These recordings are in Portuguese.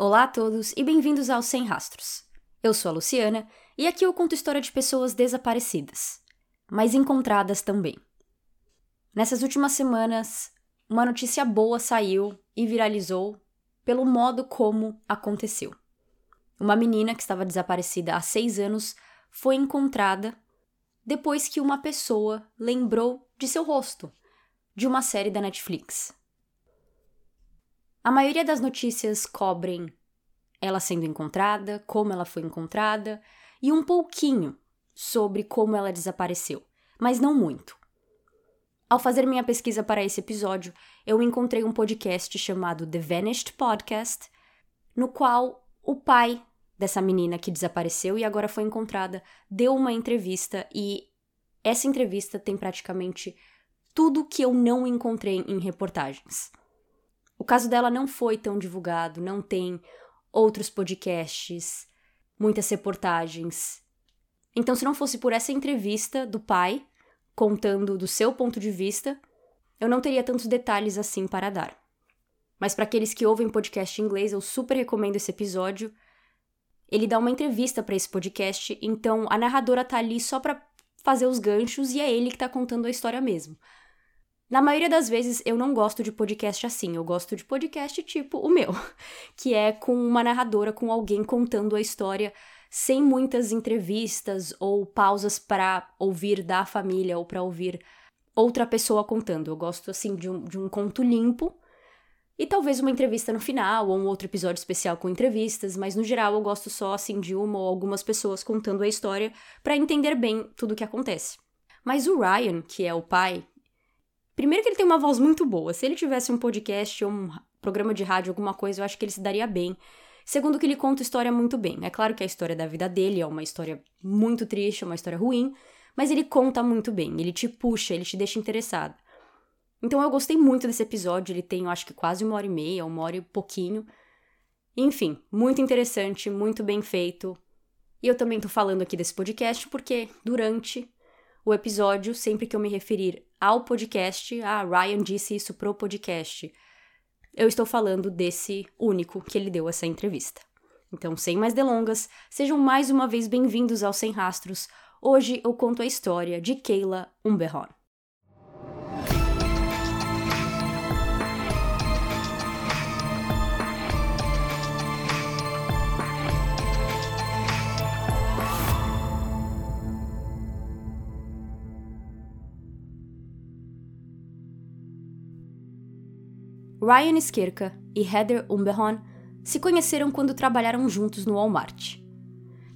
Olá a todos e bem-vindos ao Sem Rastros. Eu sou a Luciana e aqui eu conto história de pessoas desaparecidas, mas encontradas também. Nessas últimas semanas, uma notícia boa saiu e viralizou pelo modo como aconteceu. Uma menina que estava desaparecida há seis anos foi encontrada depois que uma pessoa lembrou de seu rosto, de uma série da Netflix. A maioria das notícias cobrem ela sendo encontrada, como ela foi encontrada e um pouquinho sobre como ela desapareceu, mas não muito. Ao fazer minha pesquisa para esse episódio, eu encontrei um podcast chamado The Vanished Podcast, no qual o pai dessa menina que desapareceu e agora foi encontrada deu uma entrevista e essa entrevista tem praticamente tudo que eu não encontrei em reportagens. O caso dela não foi tão divulgado, não tem outros podcasts, muitas reportagens. Então, se não fosse por essa entrevista do pai, contando do seu ponto de vista, eu não teria tantos detalhes assim para dar. Mas para aqueles que ouvem podcast em inglês, eu super recomendo esse episódio. Ele dá uma entrevista para esse podcast, então a narradora tá ali só para fazer os ganchos e é ele que tá contando a história mesmo. Na maioria das vezes eu não gosto de podcast assim, eu gosto de podcast tipo o meu, que é com uma narradora, com alguém contando a história sem muitas entrevistas ou pausas para ouvir da família ou para ouvir outra pessoa contando. Eu gosto assim de um, de um conto limpo e talvez uma entrevista no final ou um outro episódio especial com entrevistas, mas no geral eu gosto só assim de uma ou algumas pessoas contando a história para entender bem tudo o que acontece. Mas o Ryan, que é o pai Primeiro que ele tem uma voz muito boa. Se ele tivesse um podcast ou um programa de rádio, alguma coisa, eu acho que ele se daria bem. Segundo que ele conta história muito bem. É claro que a história da vida dele é uma história muito triste, é uma história ruim, mas ele conta muito bem. Ele te puxa, ele te deixa interessado. Então eu gostei muito desse episódio. Ele tem, eu acho que quase uma hora e meia, uma hora e pouquinho. Enfim, muito interessante, muito bem feito. E eu também tô falando aqui desse podcast porque durante o episódio, sempre que eu me referir ao podcast, ah, Ryan disse isso pro podcast, eu estou falando desse único que ele deu essa entrevista. Então, sem mais delongas, sejam mais uma vez bem-vindos ao Sem Rastros. Hoje eu conto a história de Keila Umberhorn. Ryan Skirka e Heather Umberhorn se conheceram quando trabalharam juntos no Walmart.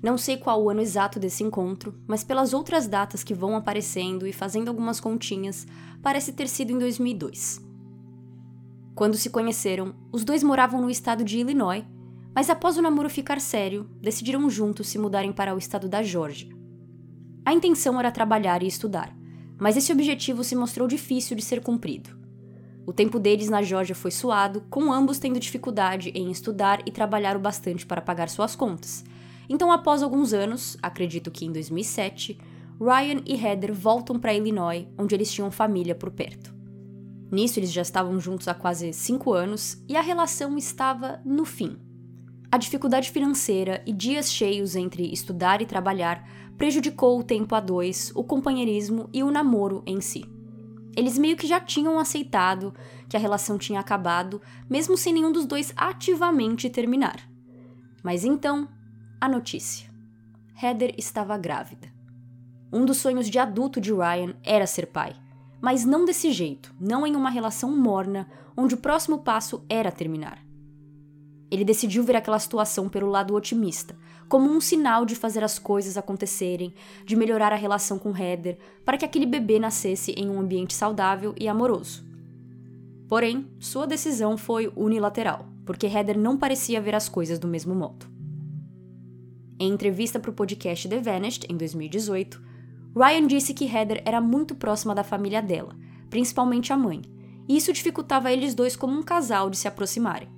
Não sei qual o ano exato desse encontro, mas pelas outras datas que vão aparecendo e fazendo algumas continhas, parece ter sido em 2002. Quando se conheceram, os dois moravam no estado de Illinois, mas após o namoro ficar sério, decidiram juntos se mudarem para o estado da Geórgia. A intenção era trabalhar e estudar, mas esse objetivo se mostrou difícil de ser cumprido. O tempo deles na Geórgia foi suado, com ambos tendo dificuldade em estudar e trabalhar o bastante para pagar suas contas. Então, após alguns anos, acredito que em 2007, Ryan e Heather voltam para Illinois, onde eles tinham família por perto. Nisso, eles já estavam juntos há quase cinco anos e a relação estava no fim. A dificuldade financeira e dias cheios entre estudar e trabalhar prejudicou o tempo a dois, o companheirismo e o namoro em si. Eles meio que já tinham aceitado que a relação tinha acabado, mesmo sem nenhum dos dois ativamente terminar. Mas então, a notícia. Heather estava grávida. Um dos sonhos de adulto de Ryan era ser pai, mas não desse jeito, não em uma relação morna, onde o próximo passo era terminar. Ele decidiu ver aquela situação pelo lado otimista, como um sinal de fazer as coisas acontecerem, de melhorar a relação com Heather, para que aquele bebê nascesse em um ambiente saudável e amoroso. Porém, sua decisão foi unilateral, porque Heather não parecia ver as coisas do mesmo modo. Em entrevista para o podcast The Vanished, em 2018, Ryan disse que Heather era muito próxima da família dela, principalmente a mãe, e isso dificultava eles dois como um casal de se aproximarem.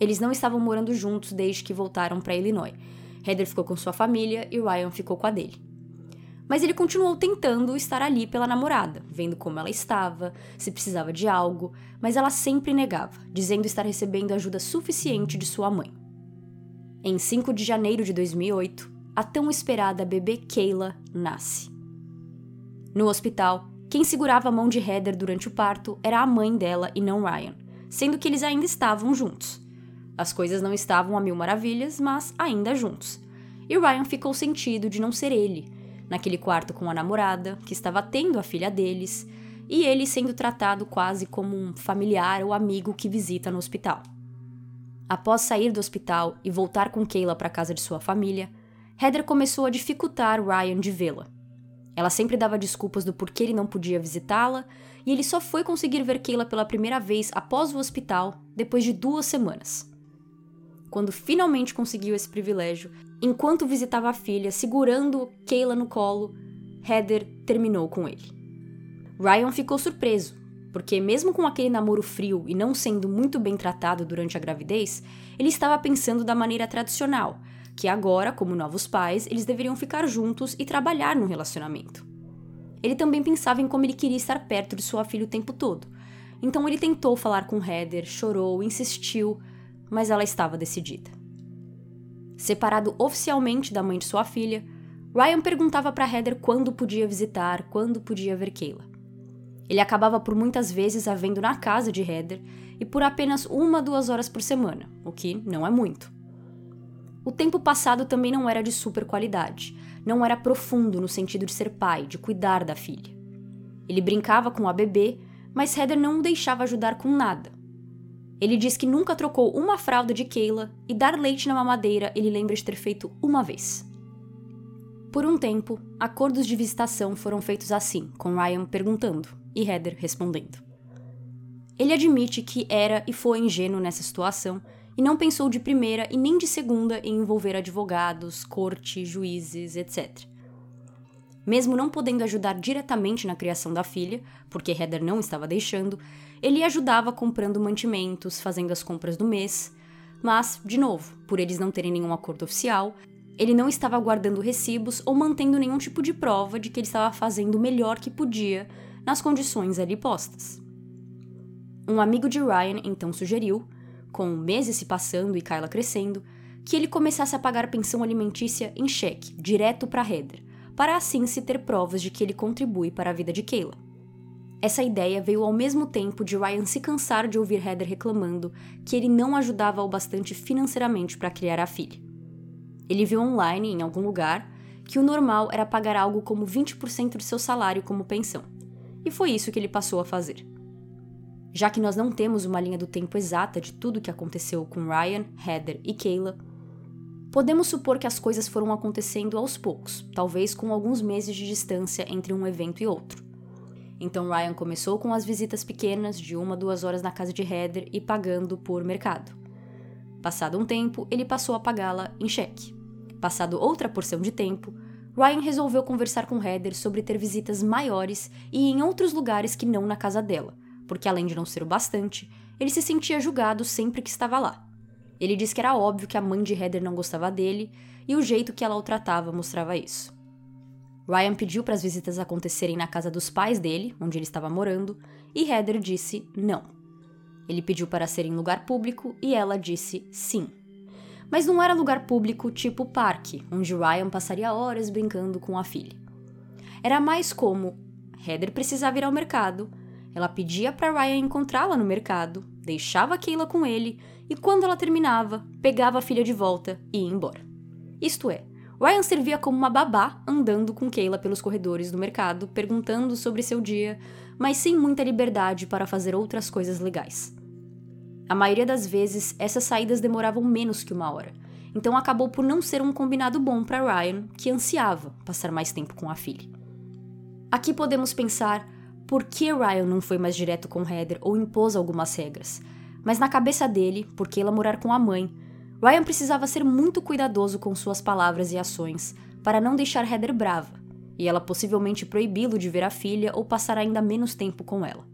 Eles não estavam morando juntos desde que voltaram para Illinois. Heather ficou com sua família e Ryan ficou com a dele. Mas ele continuou tentando estar ali pela namorada, vendo como ela estava, se precisava de algo, mas ela sempre negava, dizendo estar recebendo ajuda suficiente de sua mãe. Em 5 de janeiro de 2008, a tão esperada bebê Kayla nasce. No hospital, quem segurava a mão de Heather durante o parto era a mãe dela e não Ryan, sendo que eles ainda estavam juntos. As coisas não estavam a mil maravilhas, mas ainda juntos. E Ryan ficou sentido de não ser ele, naquele quarto com a namorada, que estava tendo a filha deles, e ele sendo tratado quase como um familiar ou amigo que visita no hospital. Após sair do hospital e voltar com Kayla para casa de sua família, Heather começou a dificultar Ryan de vê-la. Ela sempre dava desculpas do porquê ele não podia visitá-la, e ele só foi conseguir ver Kayla pela primeira vez após o hospital, depois de duas semanas. Quando finalmente conseguiu esse privilégio, enquanto visitava a filha, segurando Kayla no colo, Heather terminou com ele. Ryan ficou surpreso, porque, mesmo com aquele namoro frio e não sendo muito bem tratado durante a gravidez, ele estava pensando da maneira tradicional, que agora, como novos pais, eles deveriam ficar juntos e trabalhar no relacionamento. Ele também pensava em como ele queria estar perto de sua filha o tempo todo. Então ele tentou falar com Heather, chorou, insistiu, mas ela estava decidida. Separado oficialmente da mãe de sua filha, Ryan perguntava para Heather quando podia visitar, quando podia ver Kayla. Ele acabava por muitas vezes a vendo na casa de Heather e por apenas uma, duas horas por semana, o que não é muito. O tempo passado também não era de super qualidade, não era profundo no sentido de ser pai, de cuidar da filha. Ele brincava com a bebê, mas Heather não o deixava ajudar com nada. Ele diz que nunca trocou uma fralda de Kayla e dar leite na mamadeira ele lembra de ter feito uma vez. Por um tempo, acordos de visitação foram feitos assim, com Ryan perguntando e Heather respondendo. Ele admite que era e foi ingênuo nessa situação e não pensou de primeira e nem de segunda em envolver advogados, corte, juízes, etc. Mesmo não podendo ajudar diretamente na criação da filha, porque Heather não estava deixando, ele ajudava comprando mantimentos, fazendo as compras do mês. Mas, de novo, por eles não terem nenhum acordo oficial, ele não estava guardando recibos ou mantendo nenhum tipo de prova de que ele estava fazendo o melhor que podia nas condições ali postas. Um amigo de Ryan então sugeriu, com meses se passando e Kyla crescendo, que ele começasse a pagar pensão alimentícia em cheque, direto para Heather, para assim se ter provas de que ele contribui para a vida de Kayla. Essa ideia veio ao mesmo tempo de Ryan se cansar de ouvir Heather reclamando que ele não ajudava o bastante financeiramente para criar a filha. Ele viu online, em algum lugar, que o normal era pagar algo como 20% de seu salário como pensão e foi isso que ele passou a fazer. Já que nós não temos uma linha do tempo exata de tudo o que aconteceu com Ryan, Heather e Kayla, podemos supor que as coisas foram acontecendo aos poucos, talvez com alguns meses de distância entre um evento e outro. Então Ryan começou com as visitas pequenas de uma a duas horas na casa de Heather e pagando por mercado. Passado um tempo, ele passou a pagá-la em cheque. Passado outra porção de tempo, Ryan resolveu conversar com Heather sobre ter visitas maiores e em outros lugares que não na casa dela, porque além de não ser o bastante, ele se sentia julgado sempre que estava lá. Ele disse que era óbvio que a mãe de Heather não gostava dele e o jeito que ela o tratava mostrava isso. Ryan pediu para as visitas acontecerem na casa dos pais dele, onde ele estava morando, e Heather disse não. Ele pediu para ser em lugar público e ela disse sim. Mas não era lugar público tipo parque, onde Ryan passaria horas brincando com a filha. Era mais como Heather precisava ir ao mercado, ela pedia para Ryan encontrá-la no mercado, deixava Kayla com ele e quando ela terminava, pegava a filha de volta e ia embora. Isto é, Ryan servia como uma babá andando com Kayla pelos corredores do mercado, perguntando sobre seu dia, mas sem muita liberdade para fazer outras coisas legais. A maioria das vezes, essas saídas demoravam menos que uma hora, então acabou por não ser um combinado bom para Ryan, que ansiava passar mais tempo com a filha. Aqui podemos pensar por que Ryan não foi mais direto com Heather ou impôs algumas regras, mas na cabeça dele, porque ela morar com a mãe, Ryan precisava ser muito cuidadoso com suas palavras e ações para não deixar Heather brava, e ela possivelmente proibi-lo de ver a filha ou passar ainda menos tempo com ela.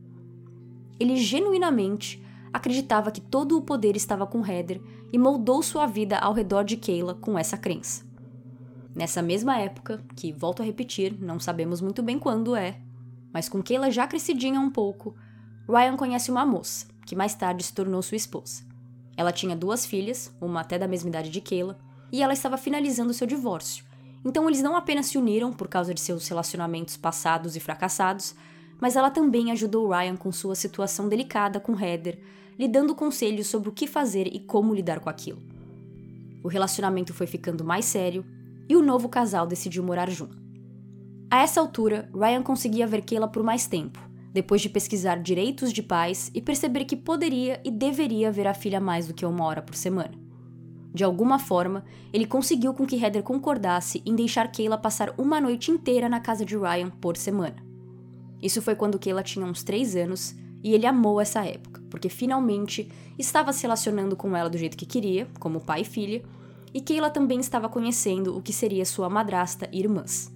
Ele genuinamente acreditava que todo o poder estava com Heather e moldou sua vida ao redor de Kayla com essa crença. Nessa mesma época, que volto a repetir, não sabemos muito bem quando é, mas com Kayla já crescidinha um pouco, Ryan conhece uma moça, que mais tarde se tornou sua esposa. Ela tinha duas filhas, uma até da mesma idade de Kayla, e ela estava finalizando seu divórcio. Então eles não apenas se uniram por causa de seus relacionamentos passados e fracassados, mas ela também ajudou Ryan com sua situação delicada com Heather, lhe dando conselhos sobre o que fazer e como lidar com aquilo. O relacionamento foi ficando mais sério e o novo casal decidiu morar junto. A essa altura, Ryan conseguia ver Kayla por mais tempo, depois de pesquisar direitos de pais e perceber que poderia e deveria ver a filha mais do que uma hora por semana. De alguma forma, ele conseguiu com que Heather concordasse em deixar Kayla passar uma noite inteira na casa de Ryan por semana. Isso foi quando Kayla tinha uns 3 anos e ele amou essa época, porque finalmente estava se relacionando com ela do jeito que queria, como pai e filha, e Kayla também estava conhecendo o que seria sua madrasta e irmãs.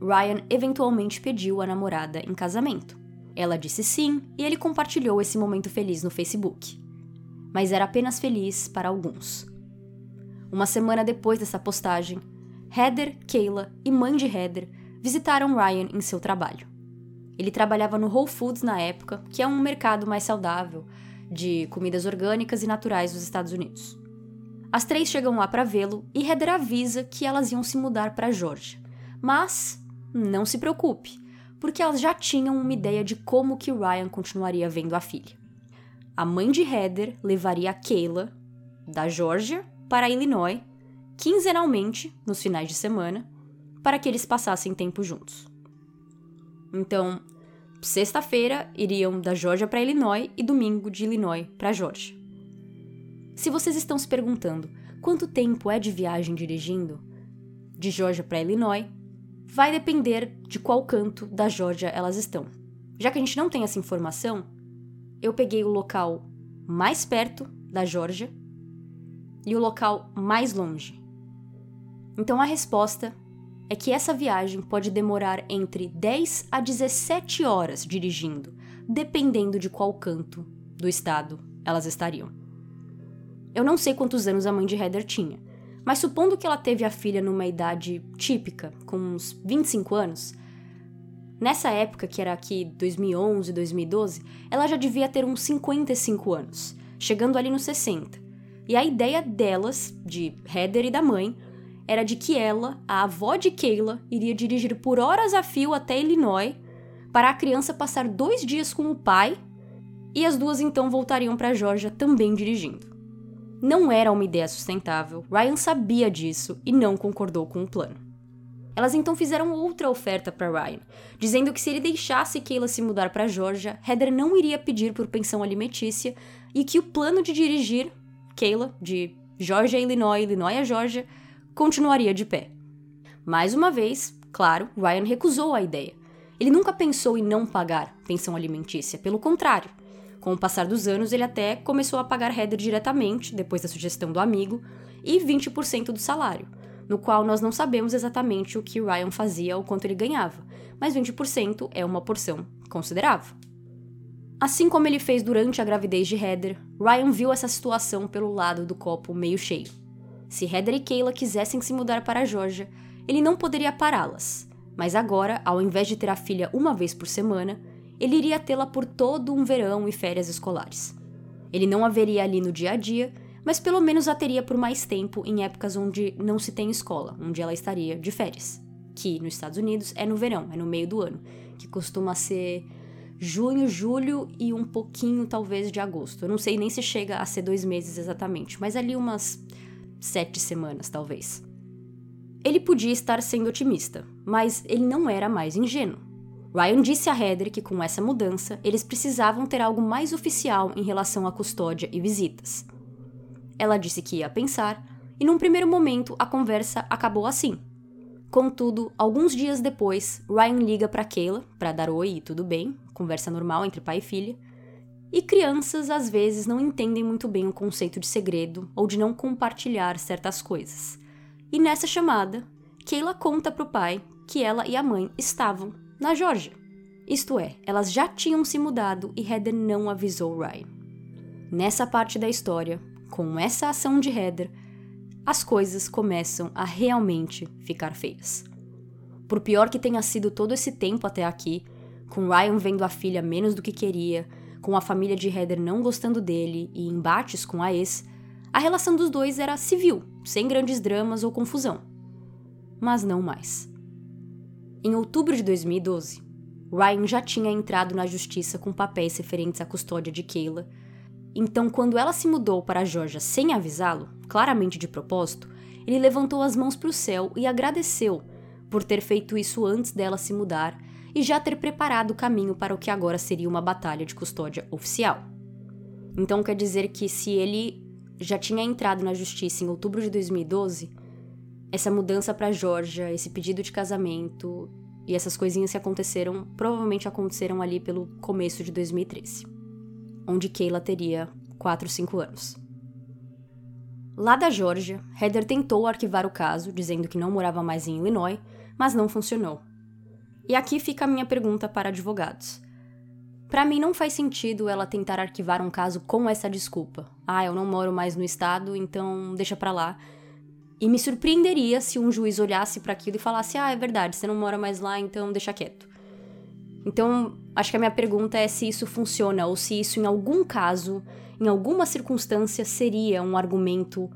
Ryan eventualmente pediu a namorada em casamento. Ela disse sim e ele compartilhou esse momento feliz no Facebook. Mas era apenas feliz para alguns. Uma semana depois dessa postagem, Heather, Kayla e mãe de Heather visitaram Ryan em seu trabalho. Ele trabalhava no Whole Foods na época, que é um mercado mais saudável de comidas orgânicas e naturais dos Estados Unidos. As três chegam lá para vê-lo e Heather avisa que elas iam se mudar para Georgia. Mas não se preocupe, porque elas já tinham uma ideia de como que Ryan continuaria vendo a filha. A mãe de Heather levaria a Kayla da Georgia para Illinois quinzenalmente nos finais de semana para que eles passassem tempo juntos. Então, sexta-feira iriam da Georgia para Illinois e domingo de Illinois para Georgia. Se vocês estão se perguntando quanto tempo é de viagem dirigindo de Georgia para Illinois, vai depender de qual canto da Georgia elas estão. Já que a gente não tem essa informação, eu peguei o local mais perto da Georgia e o local mais longe. Então a resposta é que essa viagem pode demorar entre 10 a 17 horas dirigindo, dependendo de qual canto do estado elas estariam. Eu não sei quantos anos a mãe de Heather tinha, mas supondo que ela teve a filha numa idade típica, com uns 25 anos, nessa época, que era aqui 2011, 2012, ela já devia ter uns 55 anos, chegando ali nos 60. E a ideia delas, de Heather e da mãe, era de que ela, a avó de Kayla, iria dirigir por horas a fio até Illinois para a criança passar dois dias com o pai e as duas então voltariam para Georgia também dirigindo. Não era uma ideia sustentável, Ryan sabia disso e não concordou com o plano. Elas então fizeram outra oferta para Ryan, dizendo que se ele deixasse Kayla se mudar para Georgia, Heather não iria pedir por pensão alimentícia e que o plano de dirigir Kayla de Georgia a Illinois, Illinois a Georgia, continuaria de pé. Mais uma vez, claro, Ryan recusou a ideia. Ele nunca pensou em não pagar pensão alimentícia, pelo contrário. Com o passar dos anos, ele até começou a pagar Heather diretamente, depois da sugestão do amigo, e 20% do salário, no qual nós não sabemos exatamente o que Ryan fazia ou quanto ele ganhava, mas 20% é uma porção considerável. Assim como ele fez durante a gravidez de Heather, Ryan viu essa situação pelo lado do copo meio cheio. Se Heather e Kayla quisessem se mudar para a Georgia, ele não poderia pará-las. Mas agora, ao invés de ter a filha uma vez por semana, ele iria tê-la por todo um verão e férias escolares. Ele não a veria ali no dia a dia, mas pelo menos a teria por mais tempo em épocas onde não se tem escola, onde ela estaria de férias. Que nos Estados Unidos é no verão, é no meio do ano, que costuma ser junho, julho e um pouquinho talvez de agosto. Eu não sei nem se chega a ser dois meses exatamente, mas ali umas sete semanas, talvez. Ele podia estar sendo otimista, mas ele não era mais ingênuo. Ryan disse a Heather que com essa mudança eles precisavam ter algo mais oficial em relação à custódia e visitas. Ela disse que ia pensar, e num primeiro momento a conversa acabou assim. Contudo, alguns dias depois, Ryan liga para Kayla para dar oi e tudo bem, conversa normal entre pai e filha, e crianças às vezes não entendem muito bem o conceito de segredo ou de não compartilhar certas coisas. E nessa chamada, Kayla conta para o pai que ela e a mãe estavam na Georgia. Isto é, elas já tinham se mudado e Heather não avisou Ryan. Nessa parte da história, com essa ação de Heather, as coisas começam a realmente ficar feias. Por pior que tenha sido todo esse tempo até aqui, com Ryan vendo a filha menos do que queria, com a família de Heather não gostando dele e embates com a ex, a relação dos dois era civil, sem grandes dramas ou confusão. Mas não mais. Em outubro de 2012, Ryan já tinha entrado na justiça com papéis referentes à custódia de Kayla. Então, quando ela se mudou para a Georgia sem avisá-lo, claramente de propósito, ele levantou as mãos para o céu e agradeceu por ter feito isso antes dela se mudar e já ter preparado o caminho para o que agora seria uma batalha de custódia oficial. Então quer dizer que se ele já tinha entrado na justiça em outubro de 2012, essa mudança para Georgia, esse pedido de casamento e essas coisinhas que aconteceram, provavelmente aconteceram ali pelo começo de 2013, onde Kayla teria 4, 5 anos. Lá da Georgia, Heather tentou arquivar o caso, dizendo que não morava mais em Illinois, mas não funcionou. E aqui fica a minha pergunta para advogados. Para mim não faz sentido ela tentar arquivar um caso com essa desculpa. Ah, eu não moro mais no estado, então deixa para lá. E me surpreenderia se um juiz olhasse para aquilo e falasse: "Ah, é verdade, você não mora mais lá, então deixa quieto". Então, acho que a minha pergunta é se isso funciona ou se isso em algum caso, em alguma circunstância seria um argumento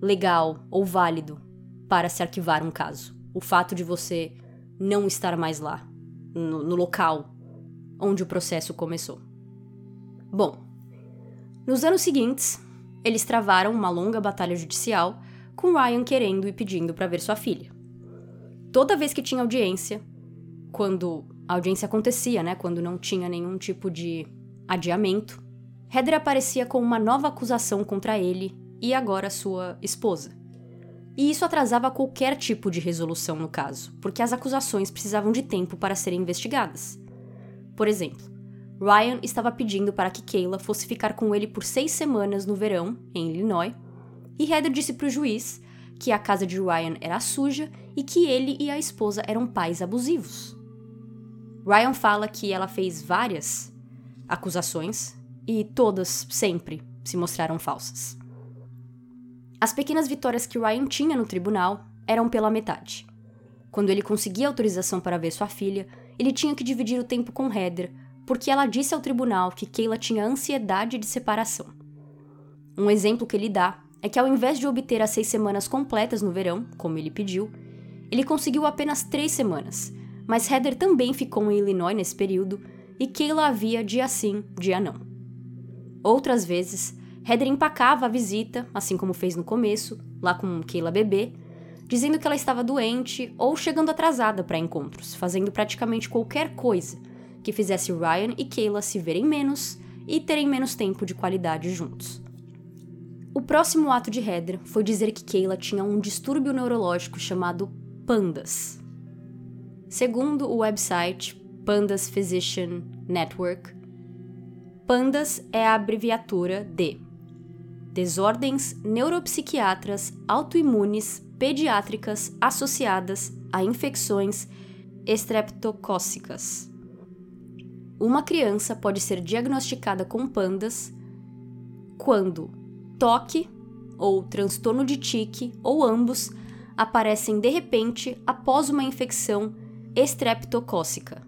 legal ou válido para se arquivar um caso. O fato de você não estar mais lá, no, no local onde o processo começou. Bom, nos anos seguintes, eles travaram uma longa batalha judicial, com Ryan querendo e pedindo para ver sua filha. Toda vez que tinha audiência, quando a audiência acontecia, né, quando não tinha nenhum tipo de adiamento, Heather aparecia com uma nova acusação contra ele e agora sua esposa. E isso atrasava qualquer tipo de resolução no caso, porque as acusações precisavam de tempo para serem investigadas. Por exemplo, Ryan estava pedindo para que Kayla fosse ficar com ele por seis semanas no verão, em Illinois, e Heather disse para o juiz que a casa de Ryan era suja e que ele e a esposa eram pais abusivos. Ryan fala que ela fez várias acusações e todas sempre se mostraram falsas. As pequenas vitórias que Ryan tinha no tribunal eram pela metade. Quando ele conseguia autorização para ver sua filha, ele tinha que dividir o tempo com Heather, porque ela disse ao tribunal que Kayla tinha ansiedade de separação. Um exemplo que ele dá é que, ao invés de obter as seis semanas completas no verão, como ele pediu, ele conseguiu apenas três semanas, mas Heather também ficou em Illinois nesse período e Kayla havia dia sim, dia não. Outras vezes, Heather empacava a visita, assim como fez no começo, lá com Keila bebê, dizendo que ela estava doente ou chegando atrasada para encontros, fazendo praticamente qualquer coisa que fizesse Ryan e Keila se verem menos e terem menos tempo de qualidade juntos. O próximo ato de Heather foi dizer que Keila tinha um distúrbio neurológico chamado PANDAS. Segundo o website Pandas Physician Network, PANDAS é a abreviatura de desordens neuropsiquiatras autoimunes pediátricas associadas a infecções estreptocócicas. Uma criança pode ser diagnosticada com pandas quando toque ou transtorno de tique ou ambos aparecem de repente após uma infecção estreptocócica,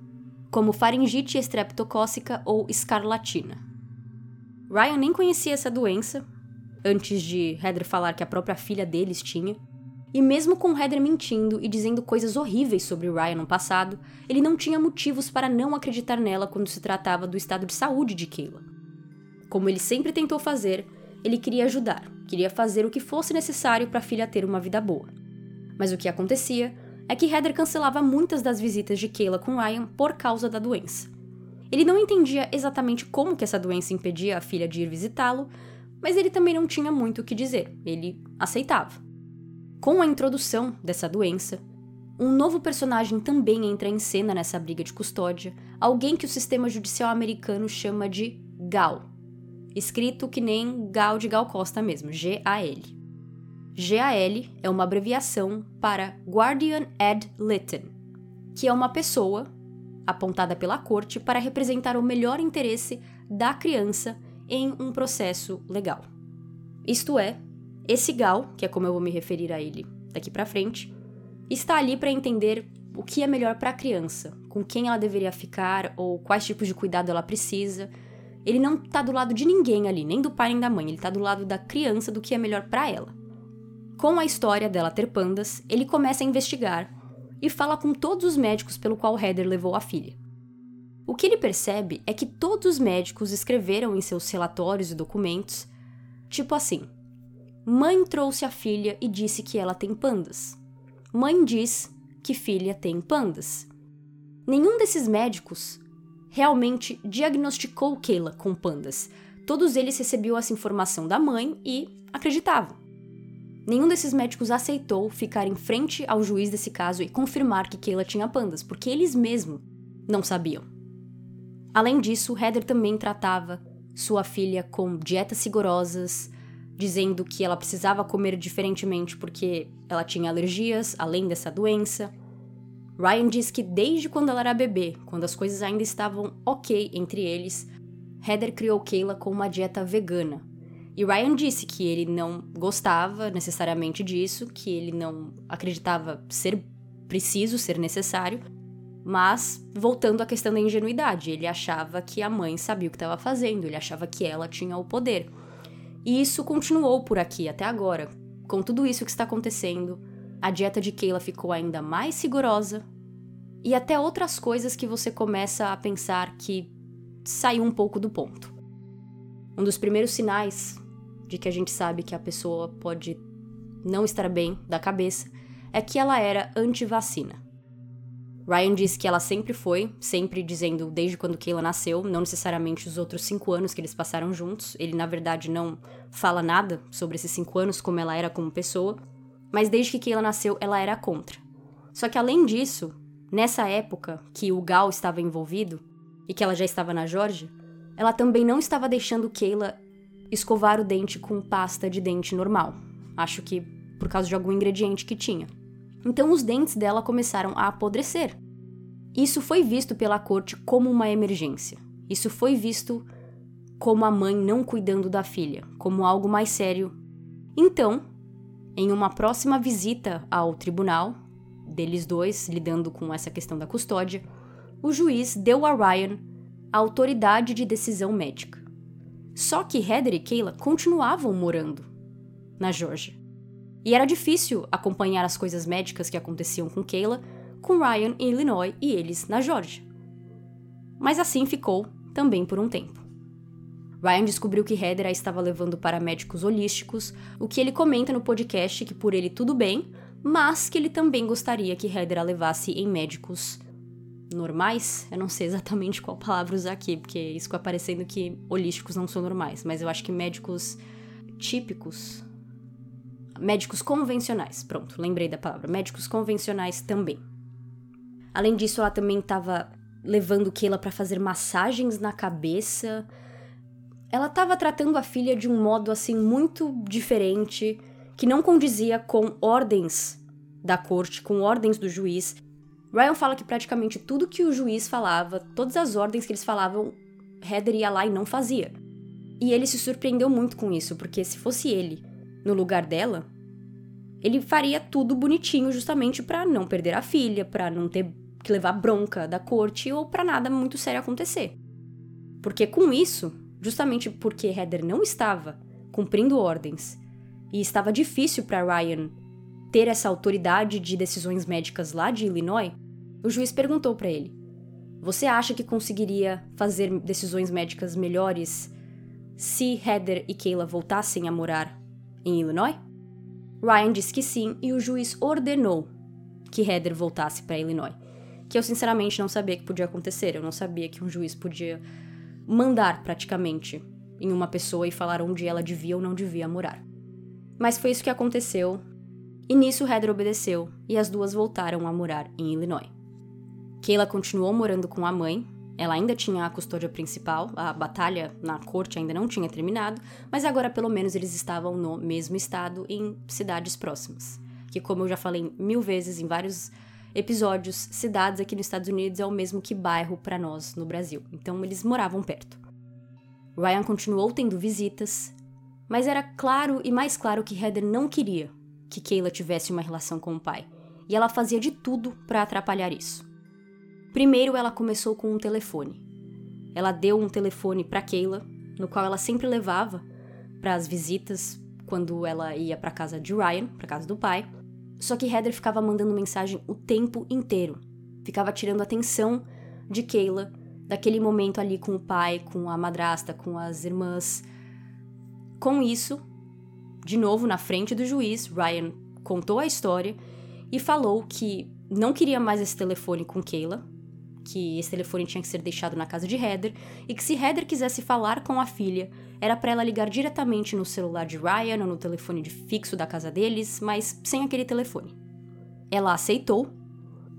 como faringite estreptocócica ou escarlatina. Ryan nem conhecia essa doença, antes de Heather falar que a própria filha deles tinha. E mesmo com Heather mentindo e dizendo coisas horríveis sobre Ryan no passado, ele não tinha motivos para não acreditar nela quando se tratava do estado de saúde de Kayla. Como ele sempre tentou fazer, ele queria ajudar, queria fazer o que fosse necessário para a filha ter uma vida boa. Mas o que acontecia é que Heather cancelava muitas das visitas de Kayla com Ryan por causa da doença. Ele não entendia exatamente como que essa doença impedia a filha de ir visitá-lo, mas ele também não tinha muito o que dizer, ele aceitava. Com a introdução dessa doença, um novo personagem também entra em cena nessa briga de custódia, alguém que o sistema judicial americano chama de GAL, escrito que nem Gal de Gal Costa mesmo, G-A-L. GAL é uma abreviação para Guardian ad litem, que é uma pessoa apontada pela corte para representar o melhor interesse da criança em um processo legal. Isto é, esse GAL, que é como eu vou me referir a ele daqui para frente, está ali para entender o que é melhor para a criança, com quem ela deveria ficar ou quais tipos de cuidado ela precisa. Ele não tá do lado de ninguém ali, nem do pai nem da mãe, ele tá do lado da criança, do que é melhor para ela. Com a história dela ter pandas, ele começa a investigar e fala com todos os médicos pelo qual Heather levou a filha. O que ele percebe é que todos os médicos escreveram em seus relatórios e documentos, tipo assim: Mãe trouxe a filha e disse que ela tem pandas. Mãe diz que filha tem pandas. Nenhum desses médicos realmente diagnosticou Keila com pandas. Todos eles recebiam essa informação da mãe e acreditavam. Nenhum desses médicos aceitou ficar em frente ao juiz desse caso e confirmar que Keila tinha pandas, porque eles mesmos não sabiam. Além disso, Heather também tratava sua filha com dietas rigorosas, dizendo que ela precisava comer diferentemente porque ela tinha alergias, além dessa doença. Ryan diz que desde quando ela era bebê, quando as coisas ainda estavam ok entre eles, Heather criou Kayla com uma dieta vegana. E Ryan disse que ele não gostava necessariamente disso, que ele não acreditava ser preciso, ser necessário, mas, voltando à questão da ingenuidade, ele achava que a mãe sabia o que estava fazendo, ele achava que ela tinha o poder. E isso continuou por aqui até agora. Com tudo isso que está acontecendo, a dieta de Keila ficou ainda mais rigorosa e até outras coisas que você começa a pensar que saiu um pouco do ponto. Um dos primeiros sinais de que a gente sabe que a pessoa pode não estar bem da cabeça é que ela era anti-vacina. Ryan disse que ela sempre foi, sempre dizendo desde quando Kayla nasceu, não necessariamente os outros cinco anos que eles passaram juntos. Ele, na verdade, não fala nada sobre esses cinco anos, como ela era como pessoa, mas desde que Kayla nasceu, ela era contra. Só que além disso, nessa época que o Gal estava envolvido e que ela já estava na Georgia, ela também não estava deixando Kayla escovar o dente com pasta de dente normal. Acho que por causa de algum ingrediente que tinha. Então os dentes dela começaram a apodrecer. Isso foi visto pela corte como uma emergência. Isso foi visto como a mãe não cuidando da filha, como algo mais sério. Então, em uma próxima visita ao tribunal, deles dois lidando com essa questão da custódia, o juiz deu a Ryan a autoridade de decisão médica. Só que Heather e Kayla continuavam morando na Georgia. E era difícil acompanhar as coisas médicas que aconteciam com Kayla, com Ryan em Illinois e eles na Georgia. Mas assim ficou também por um tempo. Ryan descobriu que Heather a estava levando para médicos holísticos, o que ele comenta no podcast que por ele tudo bem, mas que ele também gostaria que Heather a levasse em médicos normais. Eu não sei exatamente qual palavra usar aqui, porque isso ficou parecendo que holísticos não são normais, mas eu acho que médicos típicos médicos convencionais. Pronto, lembrei da palavra. Médicos convencionais também. Além disso, ela também estava levando Keila para fazer massagens na cabeça. Ela estava tratando a filha de um modo assim muito diferente, que não condizia com ordens da corte, com ordens do juiz. Ryan fala que praticamente tudo que o juiz falava, todas as ordens que eles falavam, Heather ia lá e não fazia. E ele se surpreendeu muito com isso, porque se fosse ele no lugar dela, ele faria tudo bonitinho justamente para não perder a filha, para não ter que levar bronca da corte ou para nada muito sério acontecer. Porque com isso, justamente porque Heather não estava cumprindo ordens e estava difícil para Ryan ter essa autoridade de decisões médicas lá de Illinois, o juiz perguntou para ele: Você acha que conseguiria fazer decisões médicas melhores se Heather e Kayla voltassem a morar em Illinois? Ryan disse que sim e o juiz ordenou que Heather voltasse para Illinois. Que eu sinceramente não sabia que podia acontecer, eu não sabia que um juiz podia mandar praticamente em uma pessoa e falar onde ela devia ou não devia morar. Mas foi isso que aconteceu, e nisso Heather obedeceu e as duas voltaram a morar em Illinois. Kayla continuou morando com a mãe, ela ainda tinha a custódia principal, a batalha na corte ainda não tinha terminado, mas agora pelo menos eles estavam no mesmo estado em cidades próximas. Que, como eu já falei mil vezes em vários episódios, cidades aqui nos Estados Unidos é o mesmo que bairro para nós no Brasil. Então eles moravam perto. Ryan continuou tendo visitas, mas era claro e mais claro que Heather não queria que Kayla tivesse uma relação com o pai, e ela fazia de tudo para atrapalhar isso. Primeiro, ela começou com um telefone. ela deu um telefone para Kayla, no qual ela sempre levava para as visitas quando ela ia para casa de Ryan, para casa do pai. Só que Heather ficava mandando mensagem o tempo inteiro. Ficava tirando a atenção de Kayla daquele momento ali com o pai, com a madrasta, com as irmãs. Com isso, de novo na frente do juiz, Ryan contou a história e falou que não queria mais esse telefone com Kayla, que esse telefone tinha que ser deixado na casa de Heather e que se Heather quisesse falar com a filha, era para ela ligar diretamente no celular de Ryan ou no telefone de fixo da casa deles, mas sem aquele telefone. Ela aceitou,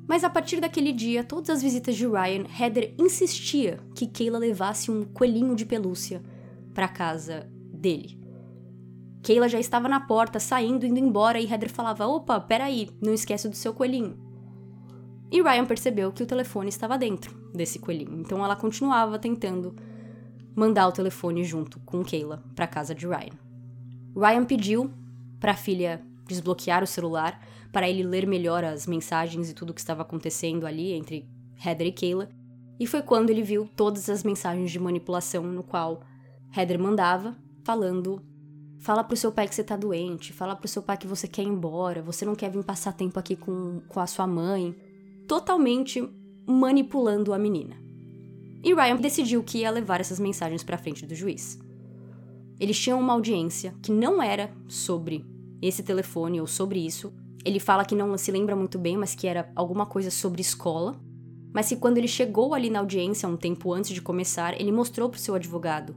mas a partir daquele dia, todas as visitas de Ryan, Heather insistia que Kayla levasse um coelhinho de pelúcia para casa dele. Kayla já estava na porta, saindo, indo embora, e Heather falava: Opa, peraí, não esquece do seu coelhinho. E Ryan percebeu que o telefone estava dentro desse coelhinho, então ela continuava tentando mandar o telefone junto com Kayla para casa de Ryan. Ryan pediu para a filha desbloquear o celular para ele ler melhor as mensagens e tudo o que estava acontecendo ali entre Heather e Kayla, e foi quando ele viu todas as mensagens de manipulação no qual Heather mandava, falando: Fala pro seu pai que você tá doente, fala pro seu pai que você quer ir embora, você não quer vir passar tempo aqui com, com a sua mãe, totalmente manipulando a menina. E Ryan decidiu que ia levar essas mensagens para frente do juiz. Eles tinham uma audiência que não era sobre esse telefone ou sobre isso. Ele fala que não se lembra muito bem, mas que era alguma coisa sobre escola. Mas que quando ele chegou ali na audiência, um tempo antes de começar, ele mostrou para o seu advogado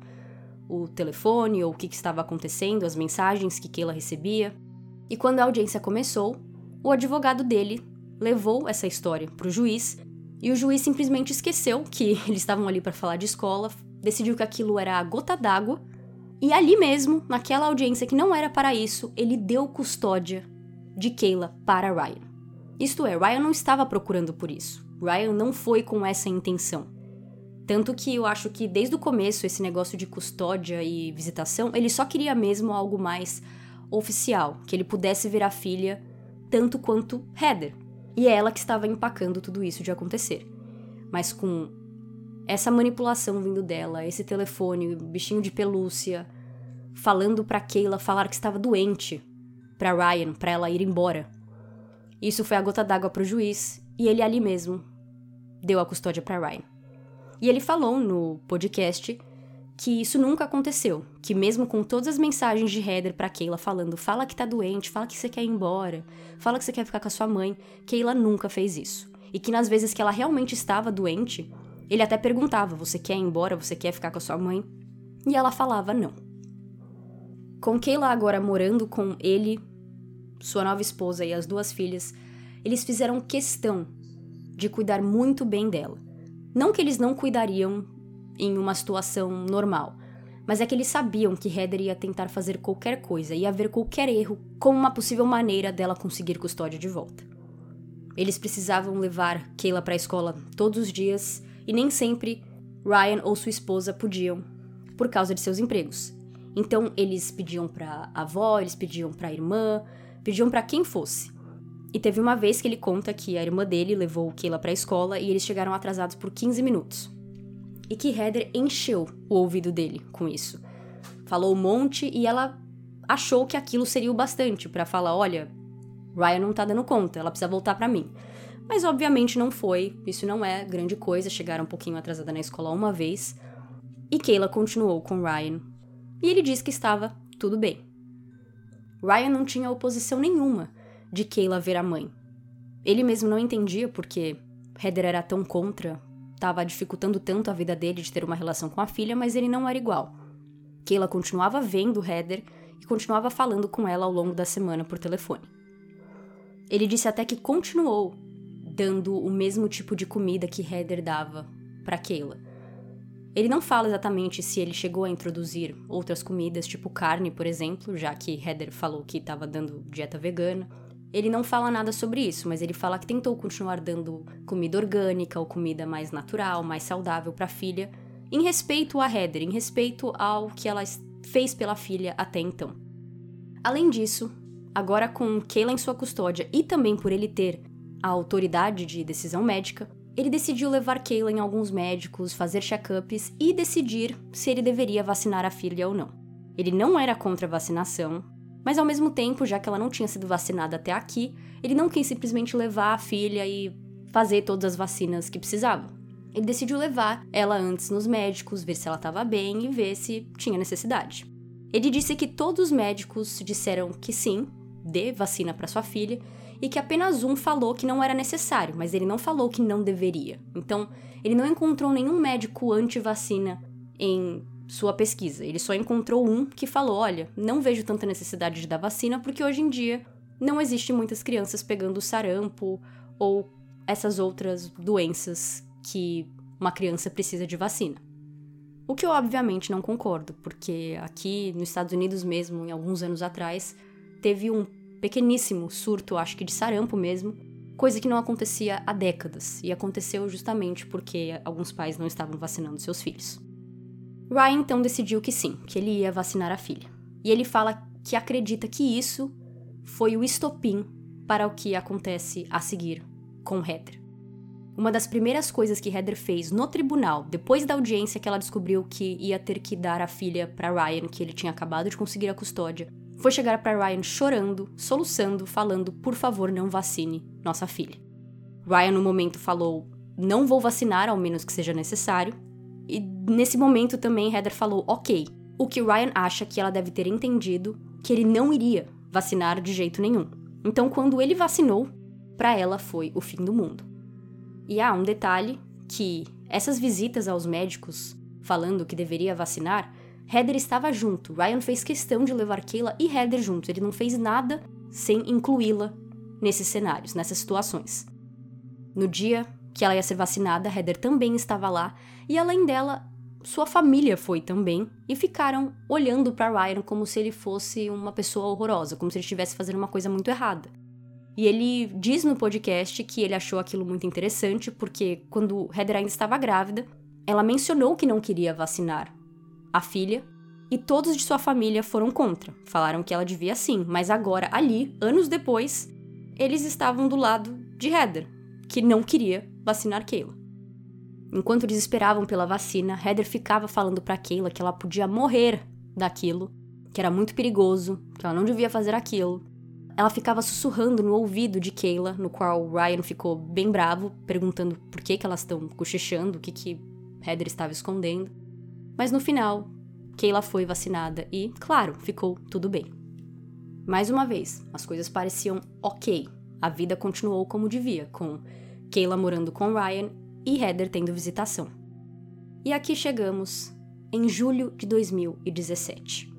o telefone ou o que, que estava acontecendo, as mensagens que Keila recebia. E quando a audiência começou, o advogado dele levou essa história para o juiz e o juiz simplesmente esqueceu que eles estavam ali para falar de escola, decidiu que aquilo era a gota d'água e ali mesmo, naquela audiência que não era para isso, ele deu custódia de Keila para Ryan. Isto é, Ryan não estava procurando por isso. Ryan não foi com essa intenção. Tanto que eu acho que desde o começo esse negócio de custódia e visitação, ele só queria mesmo algo mais oficial, que ele pudesse ver a filha tanto quanto Heather, e é ela que estava empacando tudo isso de acontecer. Mas com essa manipulação vindo dela, esse telefone, bichinho de pelúcia, falando para Keila falar que estava doente, para Ryan, para ela ir embora. Isso foi a gota d'água para o juiz e ele ali mesmo deu a custódia para Ryan. E ele falou no podcast que isso nunca aconteceu, que mesmo com todas as mensagens de Heather para Keila falando, fala que tá doente, fala que você quer ir embora, fala que você quer ficar com a sua mãe, Keila nunca fez isso. E que nas vezes que ela realmente estava doente, ele até perguntava: "Você quer ir embora? Você quer ficar com a sua mãe?" E ela falava não. Com Keila agora morando com ele, sua nova esposa e as duas filhas, eles fizeram questão de cuidar muito bem dela. Não que eles não cuidariam em uma situação normal. Mas é que eles sabiam que Heather ia tentar fazer qualquer coisa, ia haver qualquer erro como uma possível maneira dela conseguir custódia de volta. Eles precisavam levar Kayla para a escola todos os dias e nem sempre Ryan ou sua esposa podiam por causa de seus empregos. Então eles pediam para a avó, eles pediam para a irmã, pediam para quem fosse. E teve uma vez que ele conta que a irmã dele levou Kayla para a escola e eles chegaram atrasados por 15 minutos e que Heather encheu o ouvido dele com isso. Falou um monte e ela achou que aquilo seria o bastante para falar: olha, Ryan não tá dando conta, ela precisa voltar para mim. Mas obviamente não foi, isso não é grande coisa, chegaram um pouquinho atrasada na escola uma vez. E Kayla continuou com Ryan. E ele disse que estava tudo bem. Ryan não tinha oposição nenhuma de Kayla ver a mãe. Ele mesmo não entendia porque Heather era tão contra estava dificultando tanto a vida dele de ter uma relação com a filha, mas ele não era igual. Keila continuava vendo Heather e continuava falando com ela ao longo da semana por telefone. Ele disse até que continuou dando o mesmo tipo de comida que Heather dava para Keila. Ele não fala exatamente se ele chegou a introduzir outras comidas, tipo carne, por exemplo, já que Heather falou que estava dando dieta vegana ele não fala nada sobre isso, mas ele fala que tentou continuar dando comida orgânica ou comida mais natural, mais saudável para a filha, em respeito a Heather, em respeito ao que ela fez pela filha até então. Além disso, agora com Kayla em sua custódia e também por ele ter a autoridade de decisão médica, ele decidiu levar Kayla em alguns médicos, fazer check-ups e decidir se ele deveria vacinar a filha ou não. Ele não era contra a vacinação, mas ao mesmo tempo, já que ela não tinha sido vacinada até aqui, ele não quis simplesmente levar a filha e fazer todas as vacinas que precisava. Ele decidiu levar ela antes nos médicos, ver se ela estava bem e ver se tinha necessidade. Ele disse que todos os médicos disseram que sim, dê vacina para sua filha, e que apenas um falou que não era necessário, mas ele não falou que não deveria. Então, ele não encontrou nenhum médico anti-vacina em sua pesquisa. Ele só encontrou um que falou: olha, não vejo tanta necessidade de dar vacina porque hoje em dia não existe muitas crianças pegando sarampo ou essas outras doenças que uma criança precisa de vacina. O que eu obviamente não concordo, porque aqui nos Estados Unidos mesmo, em alguns anos atrás, teve um pequeníssimo surto, acho que de sarampo mesmo, coisa que não acontecia há décadas, e aconteceu justamente porque alguns pais não estavam vacinando seus filhos. Ryan então decidiu que sim, que ele ia vacinar a filha. E ele fala que acredita que isso foi o estopim para o que acontece a seguir com Heather. Uma das primeiras coisas que Heather fez no tribunal, depois da audiência que ela descobriu que ia ter que dar a filha para Ryan, que ele tinha acabado de conseguir a custódia, foi chegar para Ryan chorando, soluçando, falando: "Por favor, não vacine nossa filha". Ryan no momento falou: "Não vou vacinar ao menos que seja necessário". E nesse momento também Heather falou: "OK". O que Ryan acha que ela deve ter entendido que ele não iria vacinar de jeito nenhum. Então, quando ele vacinou, para ela foi o fim do mundo. E há um detalhe que essas visitas aos médicos falando que deveria vacinar Heather estava junto. Ryan fez questão de levar Kayla e Heather juntos. Ele não fez nada sem incluí-la nesses cenários, nessas situações. No dia que ela ia ser vacinada, Heather também estava lá e além dela, sua família foi também e ficaram olhando para Ryan como se ele fosse uma pessoa horrorosa, como se ele estivesse fazendo uma coisa muito errada. E ele diz no podcast que ele achou aquilo muito interessante porque quando Heather ainda estava grávida, ela mencionou que não queria vacinar a filha, e todos de sua família foram contra. Falaram que ela devia sim, mas agora, ali, anos depois, eles estavam do lado de Heather, que não queria vacinar Kayla. Enquanto eles esperavam pela vacina, Heather ficava falando para Kayla que ela podia morrer daquilo, que era muito perigoso, que ela não devia fazer aquilo. Ela ficava sussurrando no ouvido de Kayla, no qual Ryan ficou bem bravo, perguntando por que, que elas estão cochichando, o que, que Heather estava escondendo. Mas no final, Kayla foi vacinada e, claro, ficou tudo bem. Mais uma vez, as coisas pareciam ok. A vida continuou como devia, com Kayla morando com Ryan e Heather tendo visitação. E aqui chegamos em julho de 2017.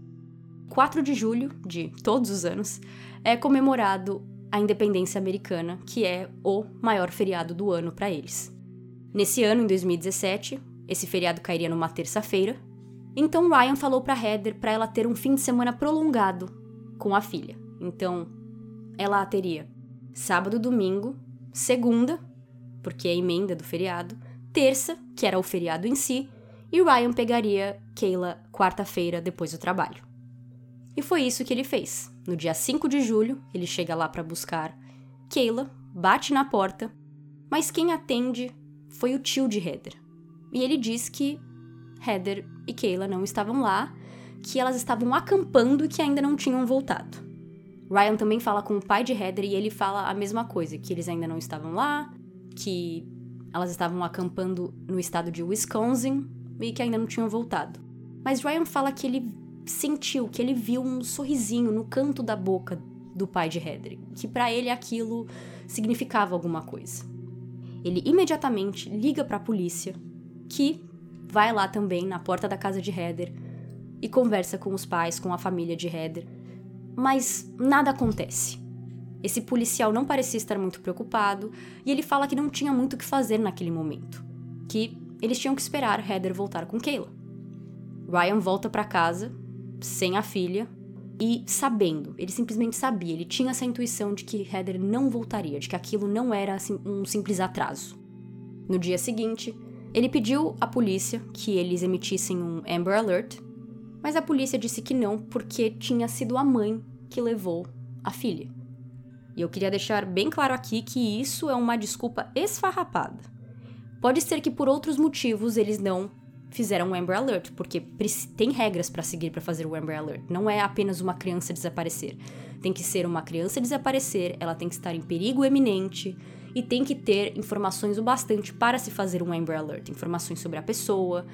4 de julho de todos os anos é comemorado a independência americana, que é o maior feriado do ano para eles. Nesse ano, em 2017, esse feriado cairia numa terça-feira. Então Ryan falou para Heather para ela ter um fim de semana prolongado com a filha. Então ela teria sábado, domingo, segunda, porque é a emenda do feriado, terça, que era o feriado em si, e Ryan pegaria Kayla quarta-feira depois do trabalho. E foi isso que ele fez. No dia 5 de julho, ele chega lá para buscar Kayla, bate na porta, mas quem atende foi o tio de Heather, e ele diz que Heather e Kayla não estavam lá, que elas estavam acampando e que ainda não tinham voltado. Ryan também fala com o pai de Heather e ele fala a mesma coisa, que eles ainda não estavam lá, que elas estavam acampando no estado de Wisconsin e que ainda não tinham voltado. Mas Ryan fala que ele sentiu, que ele viu um sorrisinho no canto da boca do pai de Heather, que para ele aquilo significava alguma coisa. Ele imediatamente liga para a polícia que vai lá também na porta da casa de Heather e conversa com os pais, com a família de Heather. Mas nada acontece. Esse policial não parecia estar muito preocupado e ele fala que não tinha muito o que fazer naquele momento, que eles tinham que esperar Heather voltar com Kayla. Ryan volta para casa sem a filha e sabendo, ele simplesmente sabia, ele tinha essa intuição de que Heather não voltaria, de que aquilo não era assim, um simples atraso. No dia seguinte, ele pediu à polícia que eles emitissem um Amber Alert, mas a polícia disse que não porque tinha sido a mãe que levou a filha. E eu queria deixar bem claro aqui que isso é uma desculpa esfarrapada. Pode ser que por outros motivos eles não fizeram o Amber Alert, porque tem regras para seguir para fazer o Amber Alert. Não é apenas uma criança desaparecer. Tem que ser uma criança desaparecer, ela tem que estar em perigo eminente e tem que ter informações o bastante para se fazer um Amber Alert. Informações sobre a pessoa,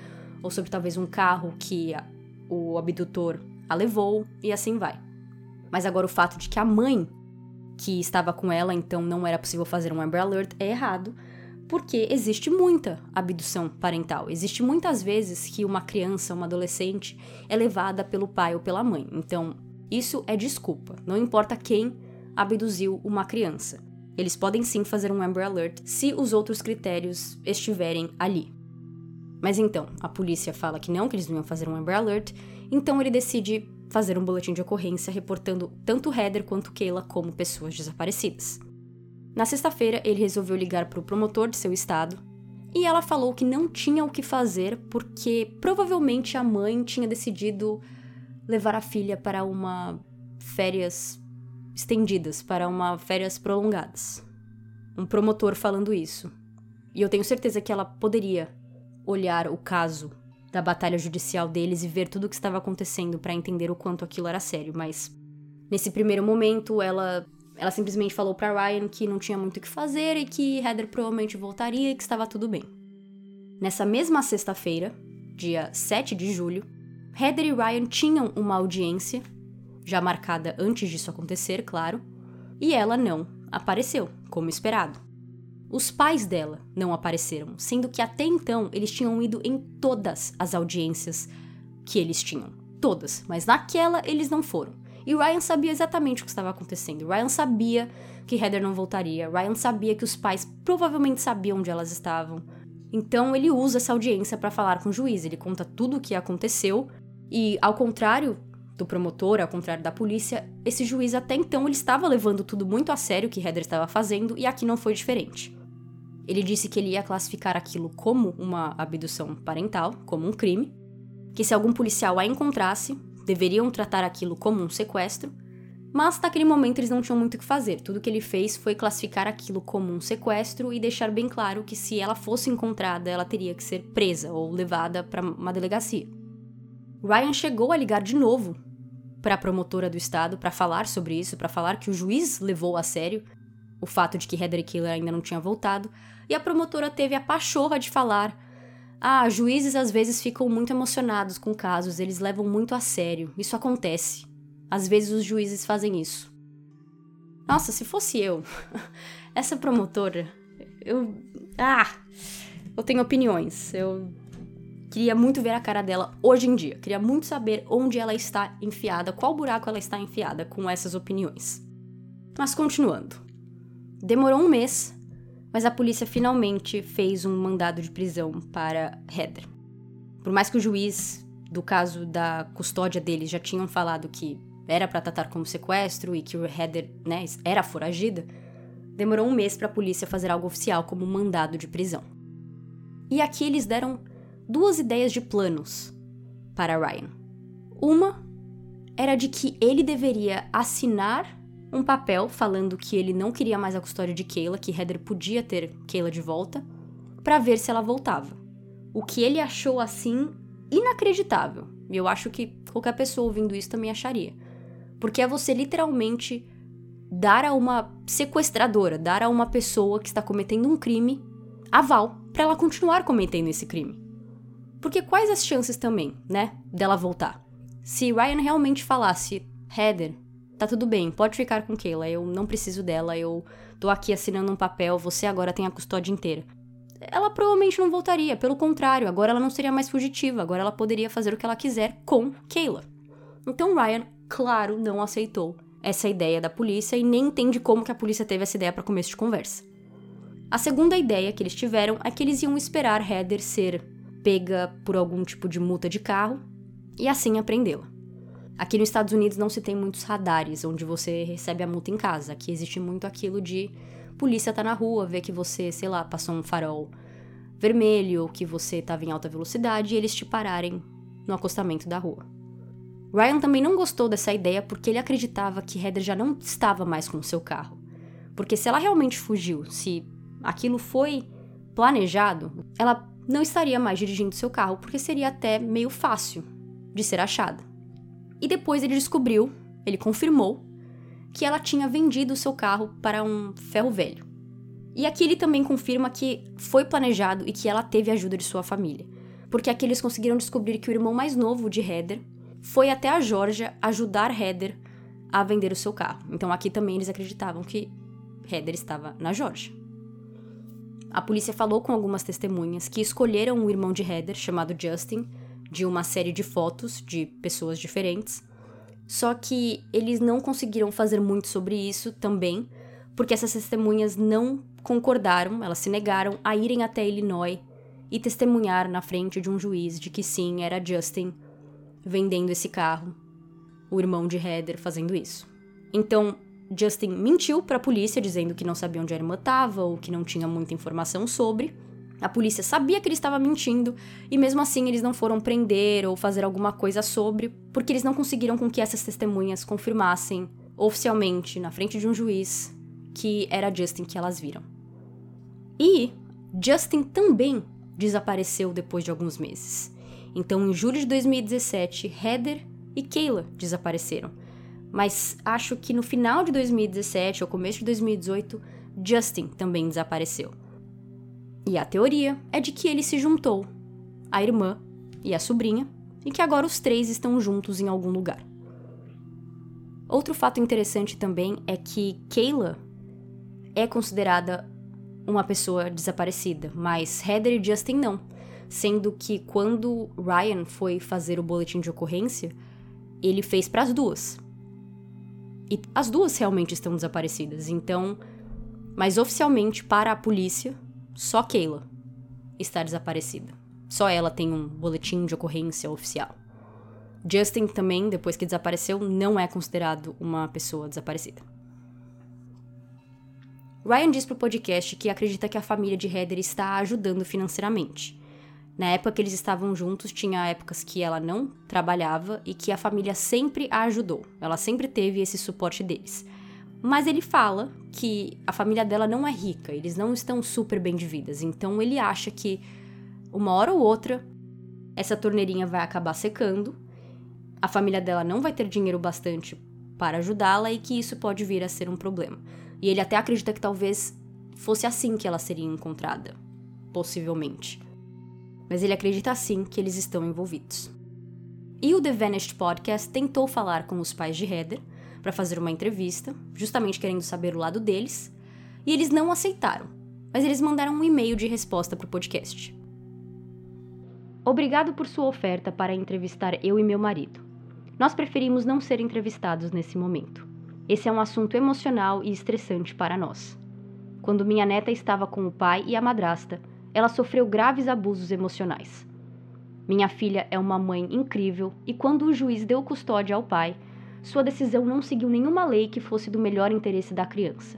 ou sobre talvez um carro que a, o abdutor a levou, e assim vai. Mas agora o fato de que a mãe que estava com ela, então não era possível fazer um Amber Alert, é errado, porque existe muita abdução parental. Existe muitas vezes que uma criança, uma adolescente, é levada pelo pai ou pela mãe. Então, isso é desculpa. Não importa quem abduziu uma criança. Eles podem sim fazer um Amber Alert se os outros critérios estiverem ali. Mas então, a polícia fala que não, que eles não iam fazer um Amber Alert, então ele decide fazer um boletim de ocorrência reportando tanto Heather quanto Kayla como pessoas desaparecidas. Na sexta-feira, ele resolveu ligar para o promotor de seu estado e ela falou que não tinha o que fazer porque provavelmente a mãe tinha decidido levar a filha para uma férias estendidas, para uma férias prolongadas. Um promotor falando isso. E eu tenho certeza que ela poderia olhar o caso da batalha judicial deles e ver tudo o que estava acontecendo para entender o quanto aquilo era sério, mas nesse primeiro momento ela ela simplesmente falou para Ryan que não tinha muito o que fazer e que Heather provavelmente voltaria e que estava tudo bem. Nessa mesma sexta-feira, dia 7 de julho, Heather e Ryan tinham uma audiência, já marcada antes disso acontecer, claro, e ela não apareceu, como esperado. Os pais dela não apareceram, sendo que até então eles tinham ido em todas as audiências que eles tinham. Todas, mas naquela eles não foram. E Ryan sabia exatamente o que estava acontecendo. Ryan sabia que Heather não voltaria. Ryan sabia que os pais provavelmente sabiam onde elas estavam. Então ele usa essa audiência para falar com o juiz. Ele conta tudo o que aconteceu e, ao contrário do promotor, ao contrário da polícia, esse juiz até então ele estava levando tudo muito a sério que Heather estava fazendo e aqui não foi diferente. Ele disse que ele ia classificar aquilo como uma abdução parental, como um crime, que se algum policial a encontrasse, deveriam tratar aquilo como um sequestro, mas naquele momento eles não tinham muito o que fazer. Tudo que ele fez foi classificar aquilo como um sequestro e deixar bem claro que se ela fosse encontrada, ela teria que ser presa ou levada para uma delegacia. Ryan chegou a ligar de novo para a promotora do estado para falar sobre isso, para falar que o juiz levou a sério o fato de que Heather Killer ainda não tinha voltado, e a promotora teve a pachorra de falar ah, juízes às vezes ficam muito emocionados com casos, eles levam muito a sério. Isso acontece. Às vezes os juízes fazem isso. Nossa, se fosse eu, essa promotora, eu. Ah! Eu tenho opiniões. Eu queria muito ver a cara dela hoje em dia. Queria muito saber onde ela está enfiada, qual buraco ela está enfiada com essas opiniões. Mas continuando. Demorou um mês mas a polícia finalmente fez um mandado de prisão para Heather. Por mais que o juiz do caso da custódia deles já tinham falado que era para tratar como sequestro e que o Heather né, era foragida, demorou um mês para a polícia fazer algo oficial como um mandado de prisão. E aqui eles deram duas ideias de planos para Ryan. Uma era de que ele deveria assinar um papel falando que ele não queria mais a custódia de Keila, que Heather podia ter Keila de volta, para ver se ela voltava. O que ele achou assim inacreditável. E eu acho que qualquer pessoa ouvindo isso também acharia. Porque é você literalmente dar a uma sequestradora, dar a uma pessoa que está cometendo um crime aval para ela continuar cometendo esse crime. Porque quais as chances também, né, dela voltar? Se Ryan realmente falasse, Heather, tá tudo bem, pode ficar com Keila, eu não preciso dela, eu tô aqui assinando um papel, você agora tem a custódia inteira. Ela provavelmente não voltaria, pelo contrário, agora ela não seria mais fugitiva, agora ela poderia fazer o que ela quiser com Keila. Então Ryan, claro, não aceitou essa ideia da polícia e nem entende como que a polícia teve essa ideia para começo de conversa. A segunda ideia que eles tiveram é que eles iam esperar Heather ser pega por algum tipo de multa de carro e assim aprendê-la. Aqui nos Estados Unidos não se tem muitos radares onde você recebe a multa em casa. Aqui existe muito aquilo de polícia tá na rua, vê que você, sei lá, passou um farol vermelho ou que você estava em alta velocidade e eles te pararem no acostamento da rua. Ryan também não gostou dessa ideia porque ele acreditava que Heather já não estava mais com o seu carro. Porque se ela realmente fugiu, se aquilo foi planejado, ela não estaria mais dirigindo seu carro porque seria até meio fácil de ser achada. E depois ele descobriu, ele confirmou, que ela tinha vendido seu carro para um ferro velho. E aqui ele também confirma que foi planejado e que ela teve ajuda de sua família. Porque aqui eles conseguiram descobrir que o irmão mais novo de Heather foi até a Georgia ajudar Heather a vender o seu carro. Então aqui também eles acreditavam que Heather estava na Georgia. A polícia falou com algumas testemunhas que escolheram o irmão de Heather, chamado Justin, de uma série de fotos de pessoas diferentes. Só que eles não conseguiram fazer muito sobre isso também, porque essas testemunhas não concordaram, elas se negaram a irem até Illinois e testemunhar na frente de um juiz de que sim, era Justin vendendo esse carro, o irmão de Heather fazendo isso. Então, Justin mentiu para a polícia dizendo que não sabia onde a irmã estava ou que não tinha muita informação sobre. A polícia sabia que ele estava mentindo e mesmo assim eles não foram prender ou fazer alguma coisa sobre, porque eles não conseguiram com que essas testemunhas confirmassem oficialmente na frente de um juiz que era Justin que elas viram. E Justin também desapareceu depois de alguns meses. Então, em julho de 2017, Heather e Kayla desapareceram mas acho que no final de 2017 ou começo de 2018, Justin também desapareceu. E a teoria é de que ele se juntou, a irmã e a sobrinha, e que agora os três estão juntos em algum lugar. Outro fato interessante também é que Kayla é considerada uma pessoa desaparecida, mas Heather e Justin não, sendo que quando Ryan foi fazer o boletim de ocorrência, ele fez para as duas. E as duas realmente estão desaparecidas, então. Mas oficialmente, para a polícia, só Kayla está desaparecida. Só ela tem um boletim de ocorrência oficial. Justin também, depois que desapareceu, não é considerado uma pessoa desaparecida. Ryan diz pro podcast que acredita que a família de Heather está ajudando financeiramente. Na época que eles estavam juntos, tinha épocas que ela não trabalhava e que a família sempre a ajudou. Ela sempre teve esse suporte deles. Mas ele fala que a família dela não é rica, eles não estão super bem de vidas. Então ele acha que uma hora ou outra essa torneirinha vai acabar secando, a família dela não vai ter dinheiro bastante para ajudá-la e que isso pode vir a ser um problema. E ele até acredita que talvez fosse assim que ela seria encontrada, possivelmente mas ele acredita sim que eles estão envolvidos. E o The Vanished Podcast tentou falar com os pais de Heather para fazer uma entrevista, justamente querendo saber o lado deles, e eles não aceitaram, mas eles mandaram um e-mail de resposta para o podcast. Obrigado por sua oferta para entrevistar eu e meu marido. Nós preferimos não ser entrevistados nesse momento. Esse é um assunto emocional e estressante para nós. Quando minha neta estava com o pai e a madrasta, ela sofreu graves abusos emocionais. Minha filha é uma mãe incrível e quando o juiz deu custódia ao pai, sua decisão não seguiu nenhuma lei que fosse do melhor interesse da criança.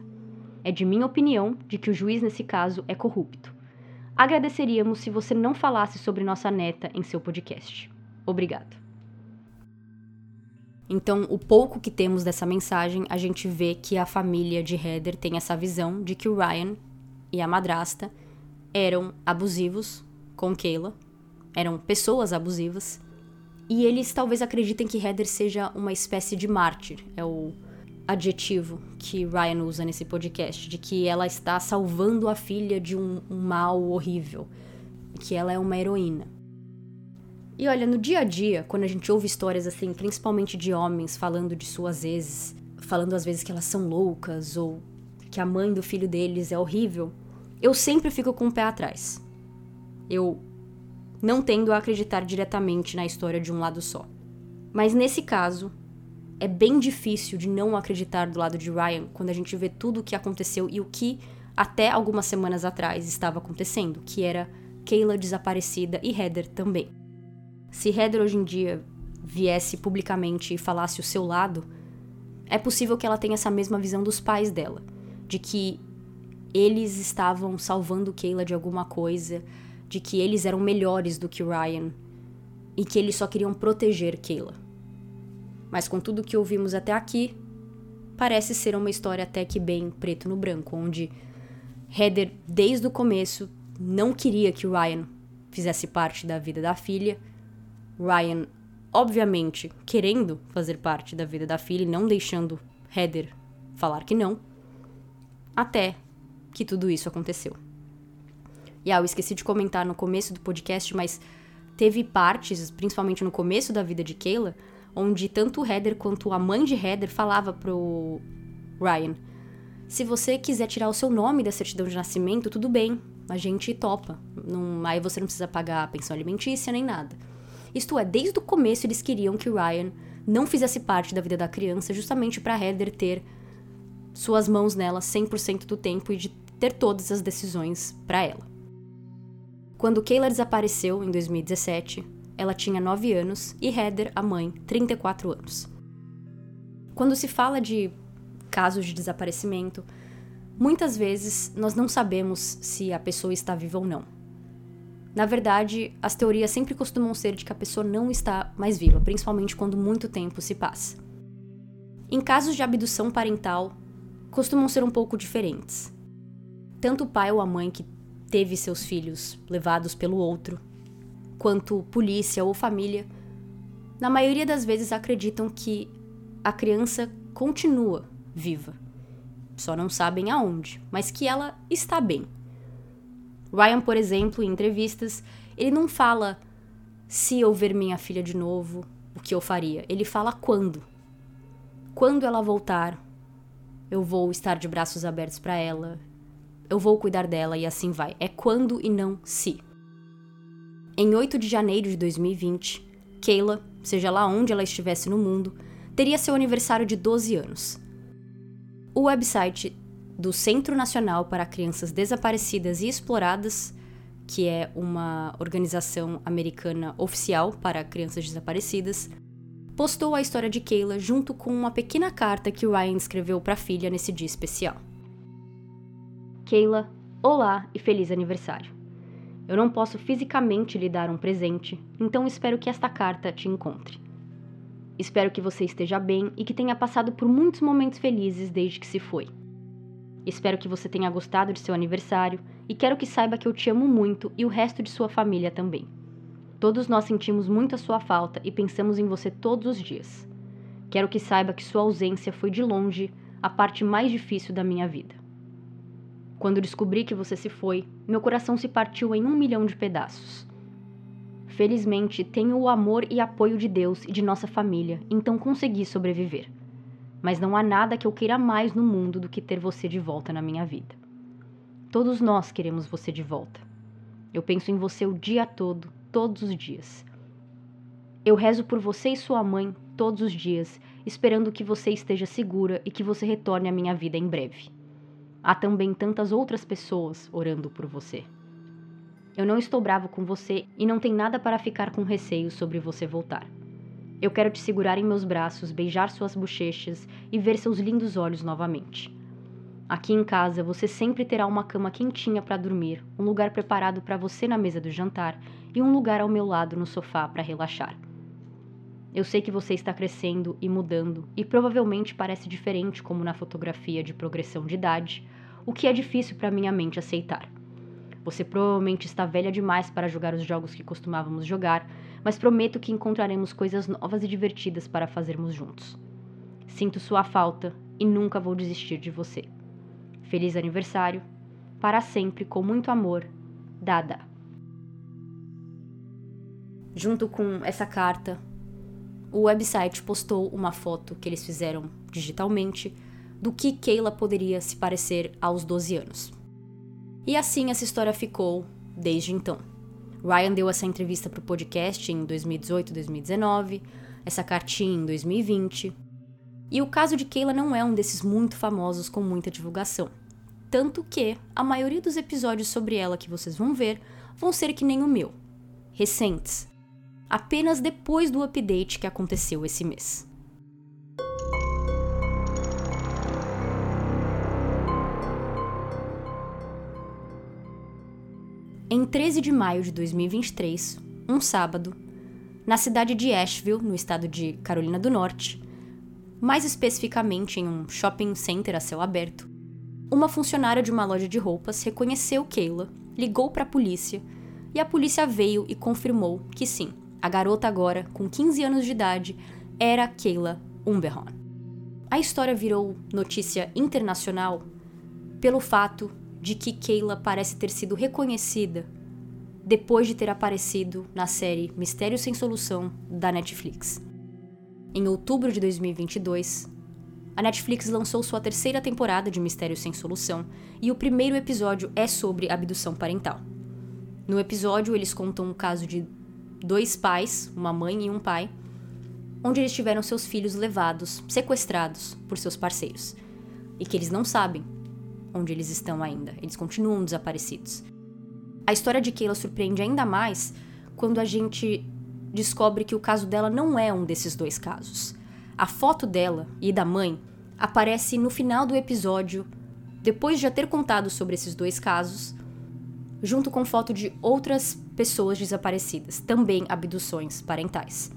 É de minha opinião de que o juiz nesse caso é corrupto. Agradeceríamos se você não falasse sobre nossa neta em seu podcast. Obrigado. Então, o pouco que temos dessa mensagem, a gente vê que a família de Heather tem essa visão de que o Ryan e a madrasta eram abusivos com Kayla, eram pessoas abusivas, e eles talvez acreditem que Heather seja uma espécie de mártir, é o adjetivo que Ryan usa nesse podcast, de que ela está salvando a filha de um, um mal horrível, que ela é uma heroína. E olha, no dia a dia, quando a gente ouve histórias assim, principalmente de homens falando de suas exes, falando às vezes que elas são loucas ou que a mãe do filho deles é horrível, eu sempre fico com o pé atrás. Eu não tendo a acreditar diretamente na história de um lado só. Mas nesse caso, é bem difícil de não acreditar do lado de Ryan quando a gente vê tudo o que aconteceu e o que até algumas semanas atrás estava acontecendo, que era Kayla desaparecida e Heather também. Se Heather hoje em dia viesse publicamente e falasse o seu lado, é possível que ela tenha essa mesma visão dos pais dela, de que eles estavam salvando Kayla de alguma coisa, de que eles eram melhores do que Ryan e que eles só queriam proteger Kayla. Mas com tudo que ouvimos até aqui, parece ser uma história até que bem preto no branco, onde Heather, desde o começo, não queria que Ryan fizesse parte da vida da filha. Ryan, obviamente, querendo fazer parte da vida da filha e não deixando Heather falar que não. Até que tudo isso aconteceu. E ah, eu esqueci de comentar no começo do podcast, mas teve partes, principalmente no começo da vida de Kayla, onde tanto o Heather quanto a mãe de Heather falava pro Ryan: se você quiser tirar o seu nome da certidão de nascimento, tudo bem, a gente topa. Não, aí você não precisa pagar pensão alimentícia nem nada. Isto é, desde o começo eles queriam que o Ryan não fizesse parte da vida da criança, justamente para Heather ter suas mãos nela 100% do tempo e de ter todas as decisões para ela. Quando Kayla desapareceu em 2017, ela tinha 9 anos e Heather, a mãe, 34 anos. Quando se fala de casos de desaparecimento, muitas vezes nós não sabemos se a pessoa está viva ou não. Na verdade, as teorias sempre costumam ser de que a pessoa não está mais viva, principalmente quando muito tempo se passa. Em casos de abdução parental, costumam ser um pouco diferentes. Tanto o pai ou a mãe que teve seus filhos levados pelo outro, quanto polícia ou família, na maioria das vezes acreditam que a criança continua viva. Só não sabem aonde, mas que ela está bem. Ryan, por exemplo, em entrevistas, ele não fala se eu ver minha filha de novo, o que eu faria. Ele fala quando. Quando ela voltar, eu vou estar de braços abertos para ela, eu vou cuidar dela e assim vai. É quando e não se. Em 8 de janeiro de 2020, Kayla, seja lá onde ela estivesse no mundo, teria seu aniversário de 12 anos. O website do Centro Nacional para Crianças Desaparecidas e Exploradas, que é uma organização americana oficial para crianças desaparecidas, postou a história de Kayla junto com uma pequena carta que Ryan escreveu para a filha nesse dia especial. Kayla, olá e feliz aniversário. Eu não posso fisicamente lhe dar um presente, então espero que esta carta te encontre. Espero que você esteja bem e que tenha passado por muitos momentos felizes desde que se foi. Espero que você tenha gostado de seu aniversário e quero que saiba que eu te amo muito e o resto de sua família também. Todos nós sentimos muito a sua falta e pensamos em você todos os dias. Quero que saiba que sua ausência foi de longe a parte mais difícil da minha vida. Quando descobri que você se foi, meu coração se partiu em um milhão de pedaços. Felizmente, tenho o amor e apoio de Deus e de nossa família, então consegui sobreviver. Mas não há nada que eu queira mais no mundo do que ter você de volta na minha vida. Todos nós queremos você de volta. Eu penso em você o dia todo, todos os dias. Eu rezo por você e sua mãe todos os dias, esperando que você esteja segura e que você retorne à minha vida em breve. Há também tantas outras pessoas orando por você. Eu não estou bravo com você e não tem nada para ficar com receio sobre você voltar. Eu quero te segurar em meus braços, beijar suas bochechas e ver seus lindos olhos novamente. Aqui em casa você sempre terá uma cama quentinha para dormir, um lugar preparado para você na mesa do jantar e um lugar ao meu lado no sofá para relaxar. Eu sei que você está crescendo e mudando e provavelmente parece diferente como na fotografia de progressão de idade, o que é difícil para minha mente aceitar. Você provavelmente está velha demais para jogar os jogos que costumávamos jogar, mas prometo que encontraremos coisas novas e divertidas para fazermos juntos. Sinto sua falta e nunca vou desistir de você. Feliz aniversário, para sempre, com muito amor, Dada. Junto com essa carta, o website postou uma foto que eles fizeram digitalmente do que Keila poderia se parecer aos 12 anos. E assim essa história ficou desde então. Ryan deu essa entrevista para o podcast em 2018, 2019, essa cartinha em 2020. E o caso de Kayla não é um desses muito famosos com muita divulgação. Tanto que a maioria dos episódios sobre ela que vocês vão ver vão ser que nem o meu, recentes, apenas depois do update que aconteceu esse mês. Em 13 de maio de 2023, um sábado, na cidade de Asheville, no estado de Carolina do Norte, mais especificamente em um shopping center a céu aberto, uma funcionária de uma loja de roupas reconheceu Kayla ligou para a polícia e a polícia veio e confirmou que sim, a garota agora, com 15 anos de idade, era Kayla Umberhorn. A história virou notícia internacional pelo fato de que Kayla parece ter sido reconhecida depois de ter aparecido na série Mistério Sem Solução da Netflix. Em outubro de 2022, a Netflix lançou sua terceira temporada de Mistério Sem Solução e o primeiro episódio é sobre abdução parental. No episódio, eles contam um caso de dois pais, uma mãe e um pai, onde eles tiveram seus filhos levados, sequestrados por seus parceiros, e que eles não sabem onde eles estão ainda, eles continuam desaparecidos. A história de Kayla surpreende ainda mais quando a gente descobre que o caso dela não é um desses dois casos. A foto dela e da mãe aparece no final do episódio, depois de já ter contado sobre esses dois casos, junto com foto de outras pessoas desaparecidas, também abduções parentais.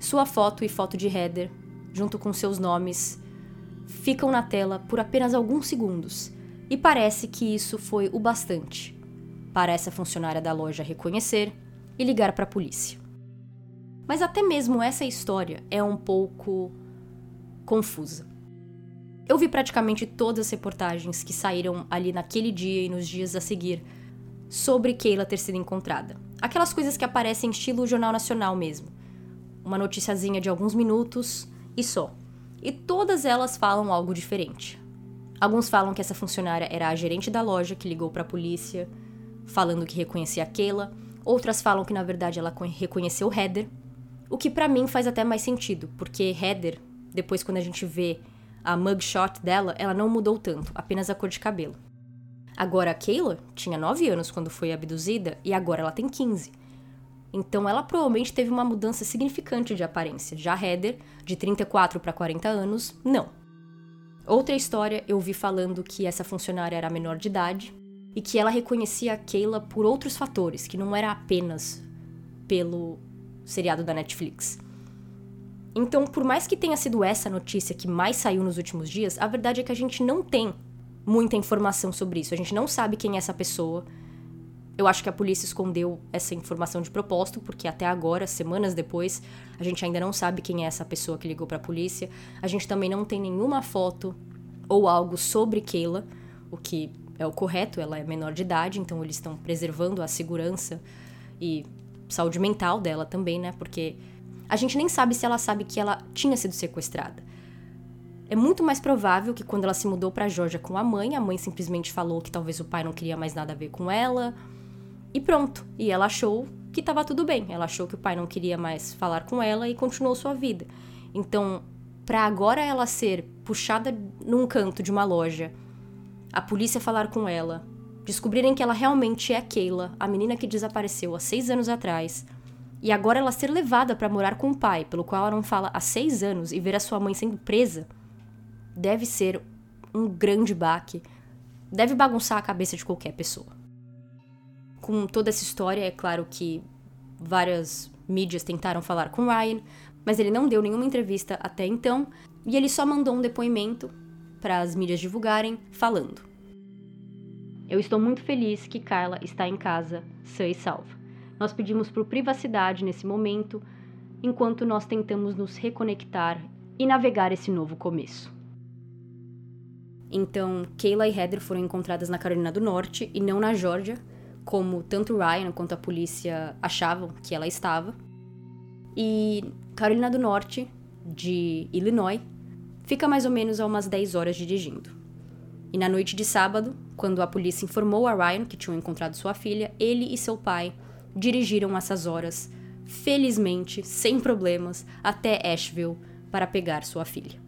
Sua foto e foto de Heather, junto com seus nomes, ficam na tela por apenas alguns segundos, e parece que isso foi o bastante para essa funcionária da loja reconhecer e ligar para a polícia. Mas até mesmo essa história é um pouco confusa. Eu vi praticamente todas as reportagens que saíram ali naquele dia e nos dias a seguir sobre Keila ter sido encontrada. Aquelas coisas que aparecem em estilo Jornal Nacional mesmo. Uma noticiazinha de alguns minutos e só. E todas elas falam algo diferente. Alguns falam que essa funcionária era a gerente da loja que ligou para a polícia falando que reconhecia a Keila, outras falam que na verdade ela reconheceu Heather, o que para mim faz até mais sentido, porque Heather, depois quando a gente vê a mugshot dela, ela não mudou tanto, apenas a cor de cabelo. Agora a Keila tinha 9 anos quando foi abduzida e agora ela tem 15. Então ela provavelmente teve uma mudança significante de aparência. Já Heather, de 34 para 40 anos, não. Outra história eu vi falando que essa funcionária era menor de idade e que ela reconhecia a Keila por outros fatores, que não era apenas pelo seriado da Netflix. Então, por mais que tenha sido essa notícia que mais saiu nos últimos dias, a verdade é que a gente não tem muita informação sobre isso. A gente não sabe quem é essa pessoa. Eu acho que a polícia escondeu essa informação de propósito, porque até agora, semanas depois, a gente ainda não sabe quem é essa pessoa que ligou para a polícia. A gente também não tem nenhuma foto ou algo sobre Keila, o que é o correto, ela é menor de idade, então eles estão preservando a segurança e saúde mental dela também, né? Porque a gente nem sabe se ela sabe que ela tinha sido sequestrada. É muito mais provável que quando ela se mudou para Georgia com a mãe, a mãe simplesmente falou que talvez o pai não queria mais nada a ver com ela. E pronto. E ela achou que estava tudo bem. Ela achou que o pai não queria mais falar com ela e continuou sua vida. Então, para agora ela ser puxada num canto de uma loja a polícia falar com ela, descobrirem que ela realmente é Keila, a menina que desapareceu há seis anos atrás, e agora ela ser levada para morar com o pai, pelo qual ela não fala há seis anos, e ver a sua mãe sendo presa, deve ser um grande baque, deve bagunçar a cabeça de qualquer pessoa. Com toda essa história, é claro que várias mídias tentaram falar com Ryan, mas ele não deu nenhuma entrevista até então, e ele só mandou um depoimento para as mídias divulgarem, falando: Eu estou muito feliz que Carla está em casa, sã e salva. Nós pedimos por privacidade nesse momento, enquanto nós tentamos nos reconectar e navegar esse novo começo. Então, Kayla e Heather foram encontradas na Carolina do Norte e não na Geórgia, como tanto Ryan quanto a polícia achavam que ela estava. E Carolina do Norte, de Illinois, fica mais ou menos a umas 10 horas dirigindo. E na noite de sábado, quando a polícia informou a Ryan que tinham encontrado sua filha, ele e seu pai dirigiram essas horas, felizmente, sem problemas, até Asheville para pegar sua filha.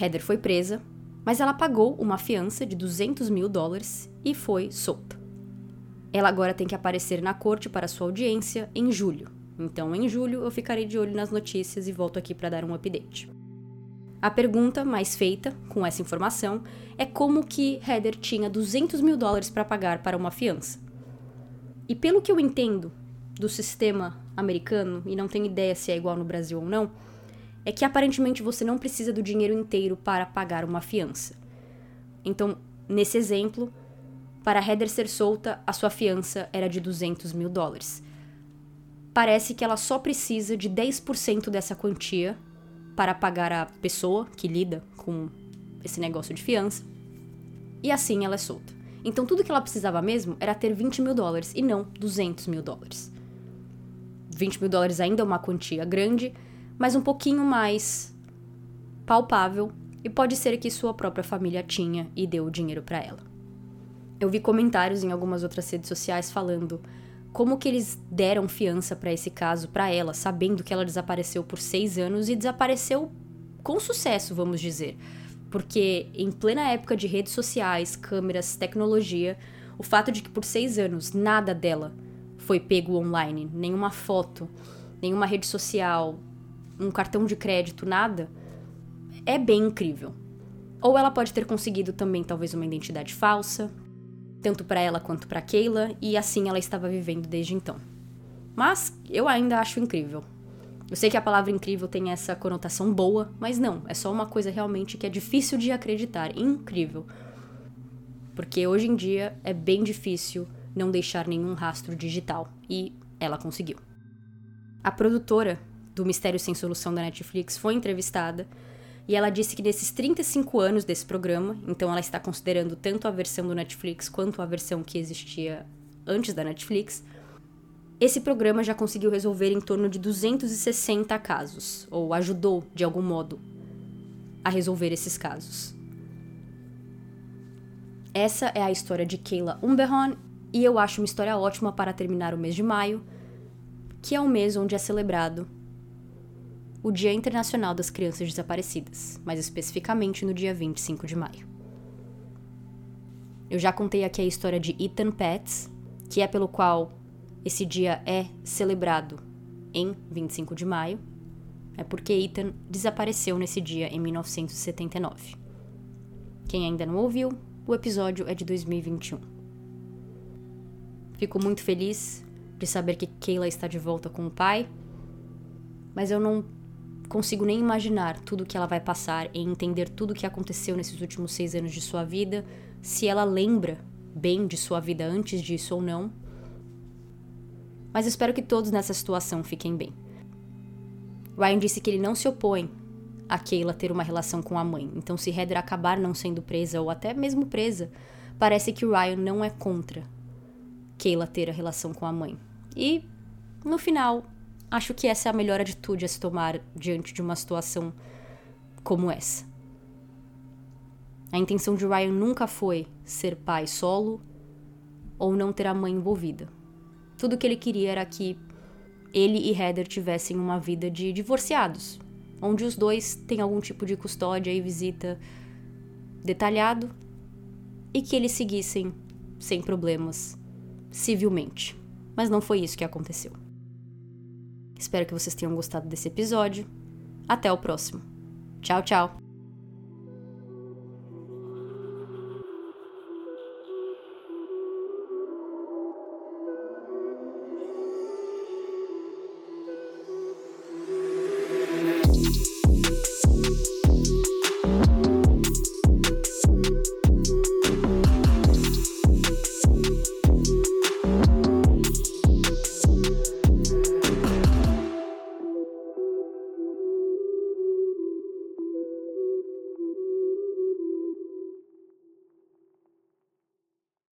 Heather foi presa, mas ela pagou uma fiança de 200 mil dólares e foi solta. Ela agora tem que aparecer na corte para sua audiência em julho. Então, em julho, eu ficarei de olho nas notícias e volto aqui para dar um update. A pergunta mais feita, com essa informação, é como que Heather tinha 200 mil dólares para pagar para uma fiança. E pelo que eu entendo do sistema americano, e não tenho ideia se é igual no Brasil ou não, é que aparentemente você não precisa do dinheiro inteiro para pagar uma fiança. Então, nesse exemplo, Para Heather ser solta, a sua fiança era de 200 mil dólares. Parece que ela só precisa de 10% dessa quantia para pagar a pessoa que lida com esse negócio de fiança. E assim ela é solta. Então tudo que ela precisava mesmo era ter 20 mil dólares e não 200 mil dólares. 20 mil dólares ainda é uma quantia grande, mas um pouquinho mais palpável e pode ser que sua própria família tinha e deu o dinheiro para ela. Eu vi comentários em algumas outras redes sociais falando como que eles deram fiança para esse caso para ela, sabendo que ela desapareceu por seis anos e desapareceu com sucesso, vamos dizer. Porque em plena época de redes sociais, câmeras, tecnologia, o fato de que por seis anos nada dela foi pego online, nenhuma foto, nenhuma rede social, um cartão de crédito, nada, é bem incrível. Ou ela pode ter conseguido também talvez uma identidade falsa, tanto para ela quanto para Keila, e assim ela estava vivendo desde então. Mas eu ainda acho incrível. Eu sei que a palavra incrível tem essa conotação boa, mas não, é só uma coisa realmente que é difícil de acreditar, incrível. Porque hoje em dia é bem difícil não deixar nenhum rastro digital, e ela conseguiu. A produtora do Mistério Sem Solução da Netflix foi entrevistada e ela disse que nesses 35 anos desse programa, então ela está considerando tanto a versão do Netflix quanto a versão que existia antes da Netflix, esse programa já conseguiu resolver em torno de 260 casos, ou ajudou, de algum modo, a resolver esses casos. Essa é a história de Kayla Umberhorn e eu acho uma história ótima para terminar o mês de maio, que é o mês onde é celebrado o Dia Internacional das Crianças Desaparecidas, mais especificamente no dia 25 de maio. Eu já contei aqui a história de Ethan Pets, que é pelo qual esse dia é celebrado em 25 de maio. É porque Ethan desapareceu nesse dia em 1979. Quem ainda não ouviu, o episódio é de 2021. Fico muito feliz de saber que Kayla está de volta com o pai, mas eu não consigo nem imaginar tudo que ela vai passar e entender tudo o que aconteceu nesses últimos seis anos de sua vida, se ela lembra bem de sua vida antes disso ou não. Mas espero que todos nessa situação fiquem bem. Ryan disse que ele não se opõe a Kayla ter uma relação com a mãe, então se Heather acabar não sendo presa ou até mesmo presa, parece que Ryan não é contra Kayla ter a relação com a mãe. E, no final, Acho que essa é a melhor atitude a se tomar diante de uma situação como essa. A intenção de Ryan nunca foi ser pai solo ou não ter a mãe envolvida. Tudo que ele queria era que ele e Heather tivessem uma vida de divorciados, onde os dois têm algum tipo de custódia e visita detalhado e que eles seguissem sem problemas civilmente. Mas não foi isso que aconteceu. Espero que vocês tenham gostado desse episódio. Até o próximo. Tchau, tchau!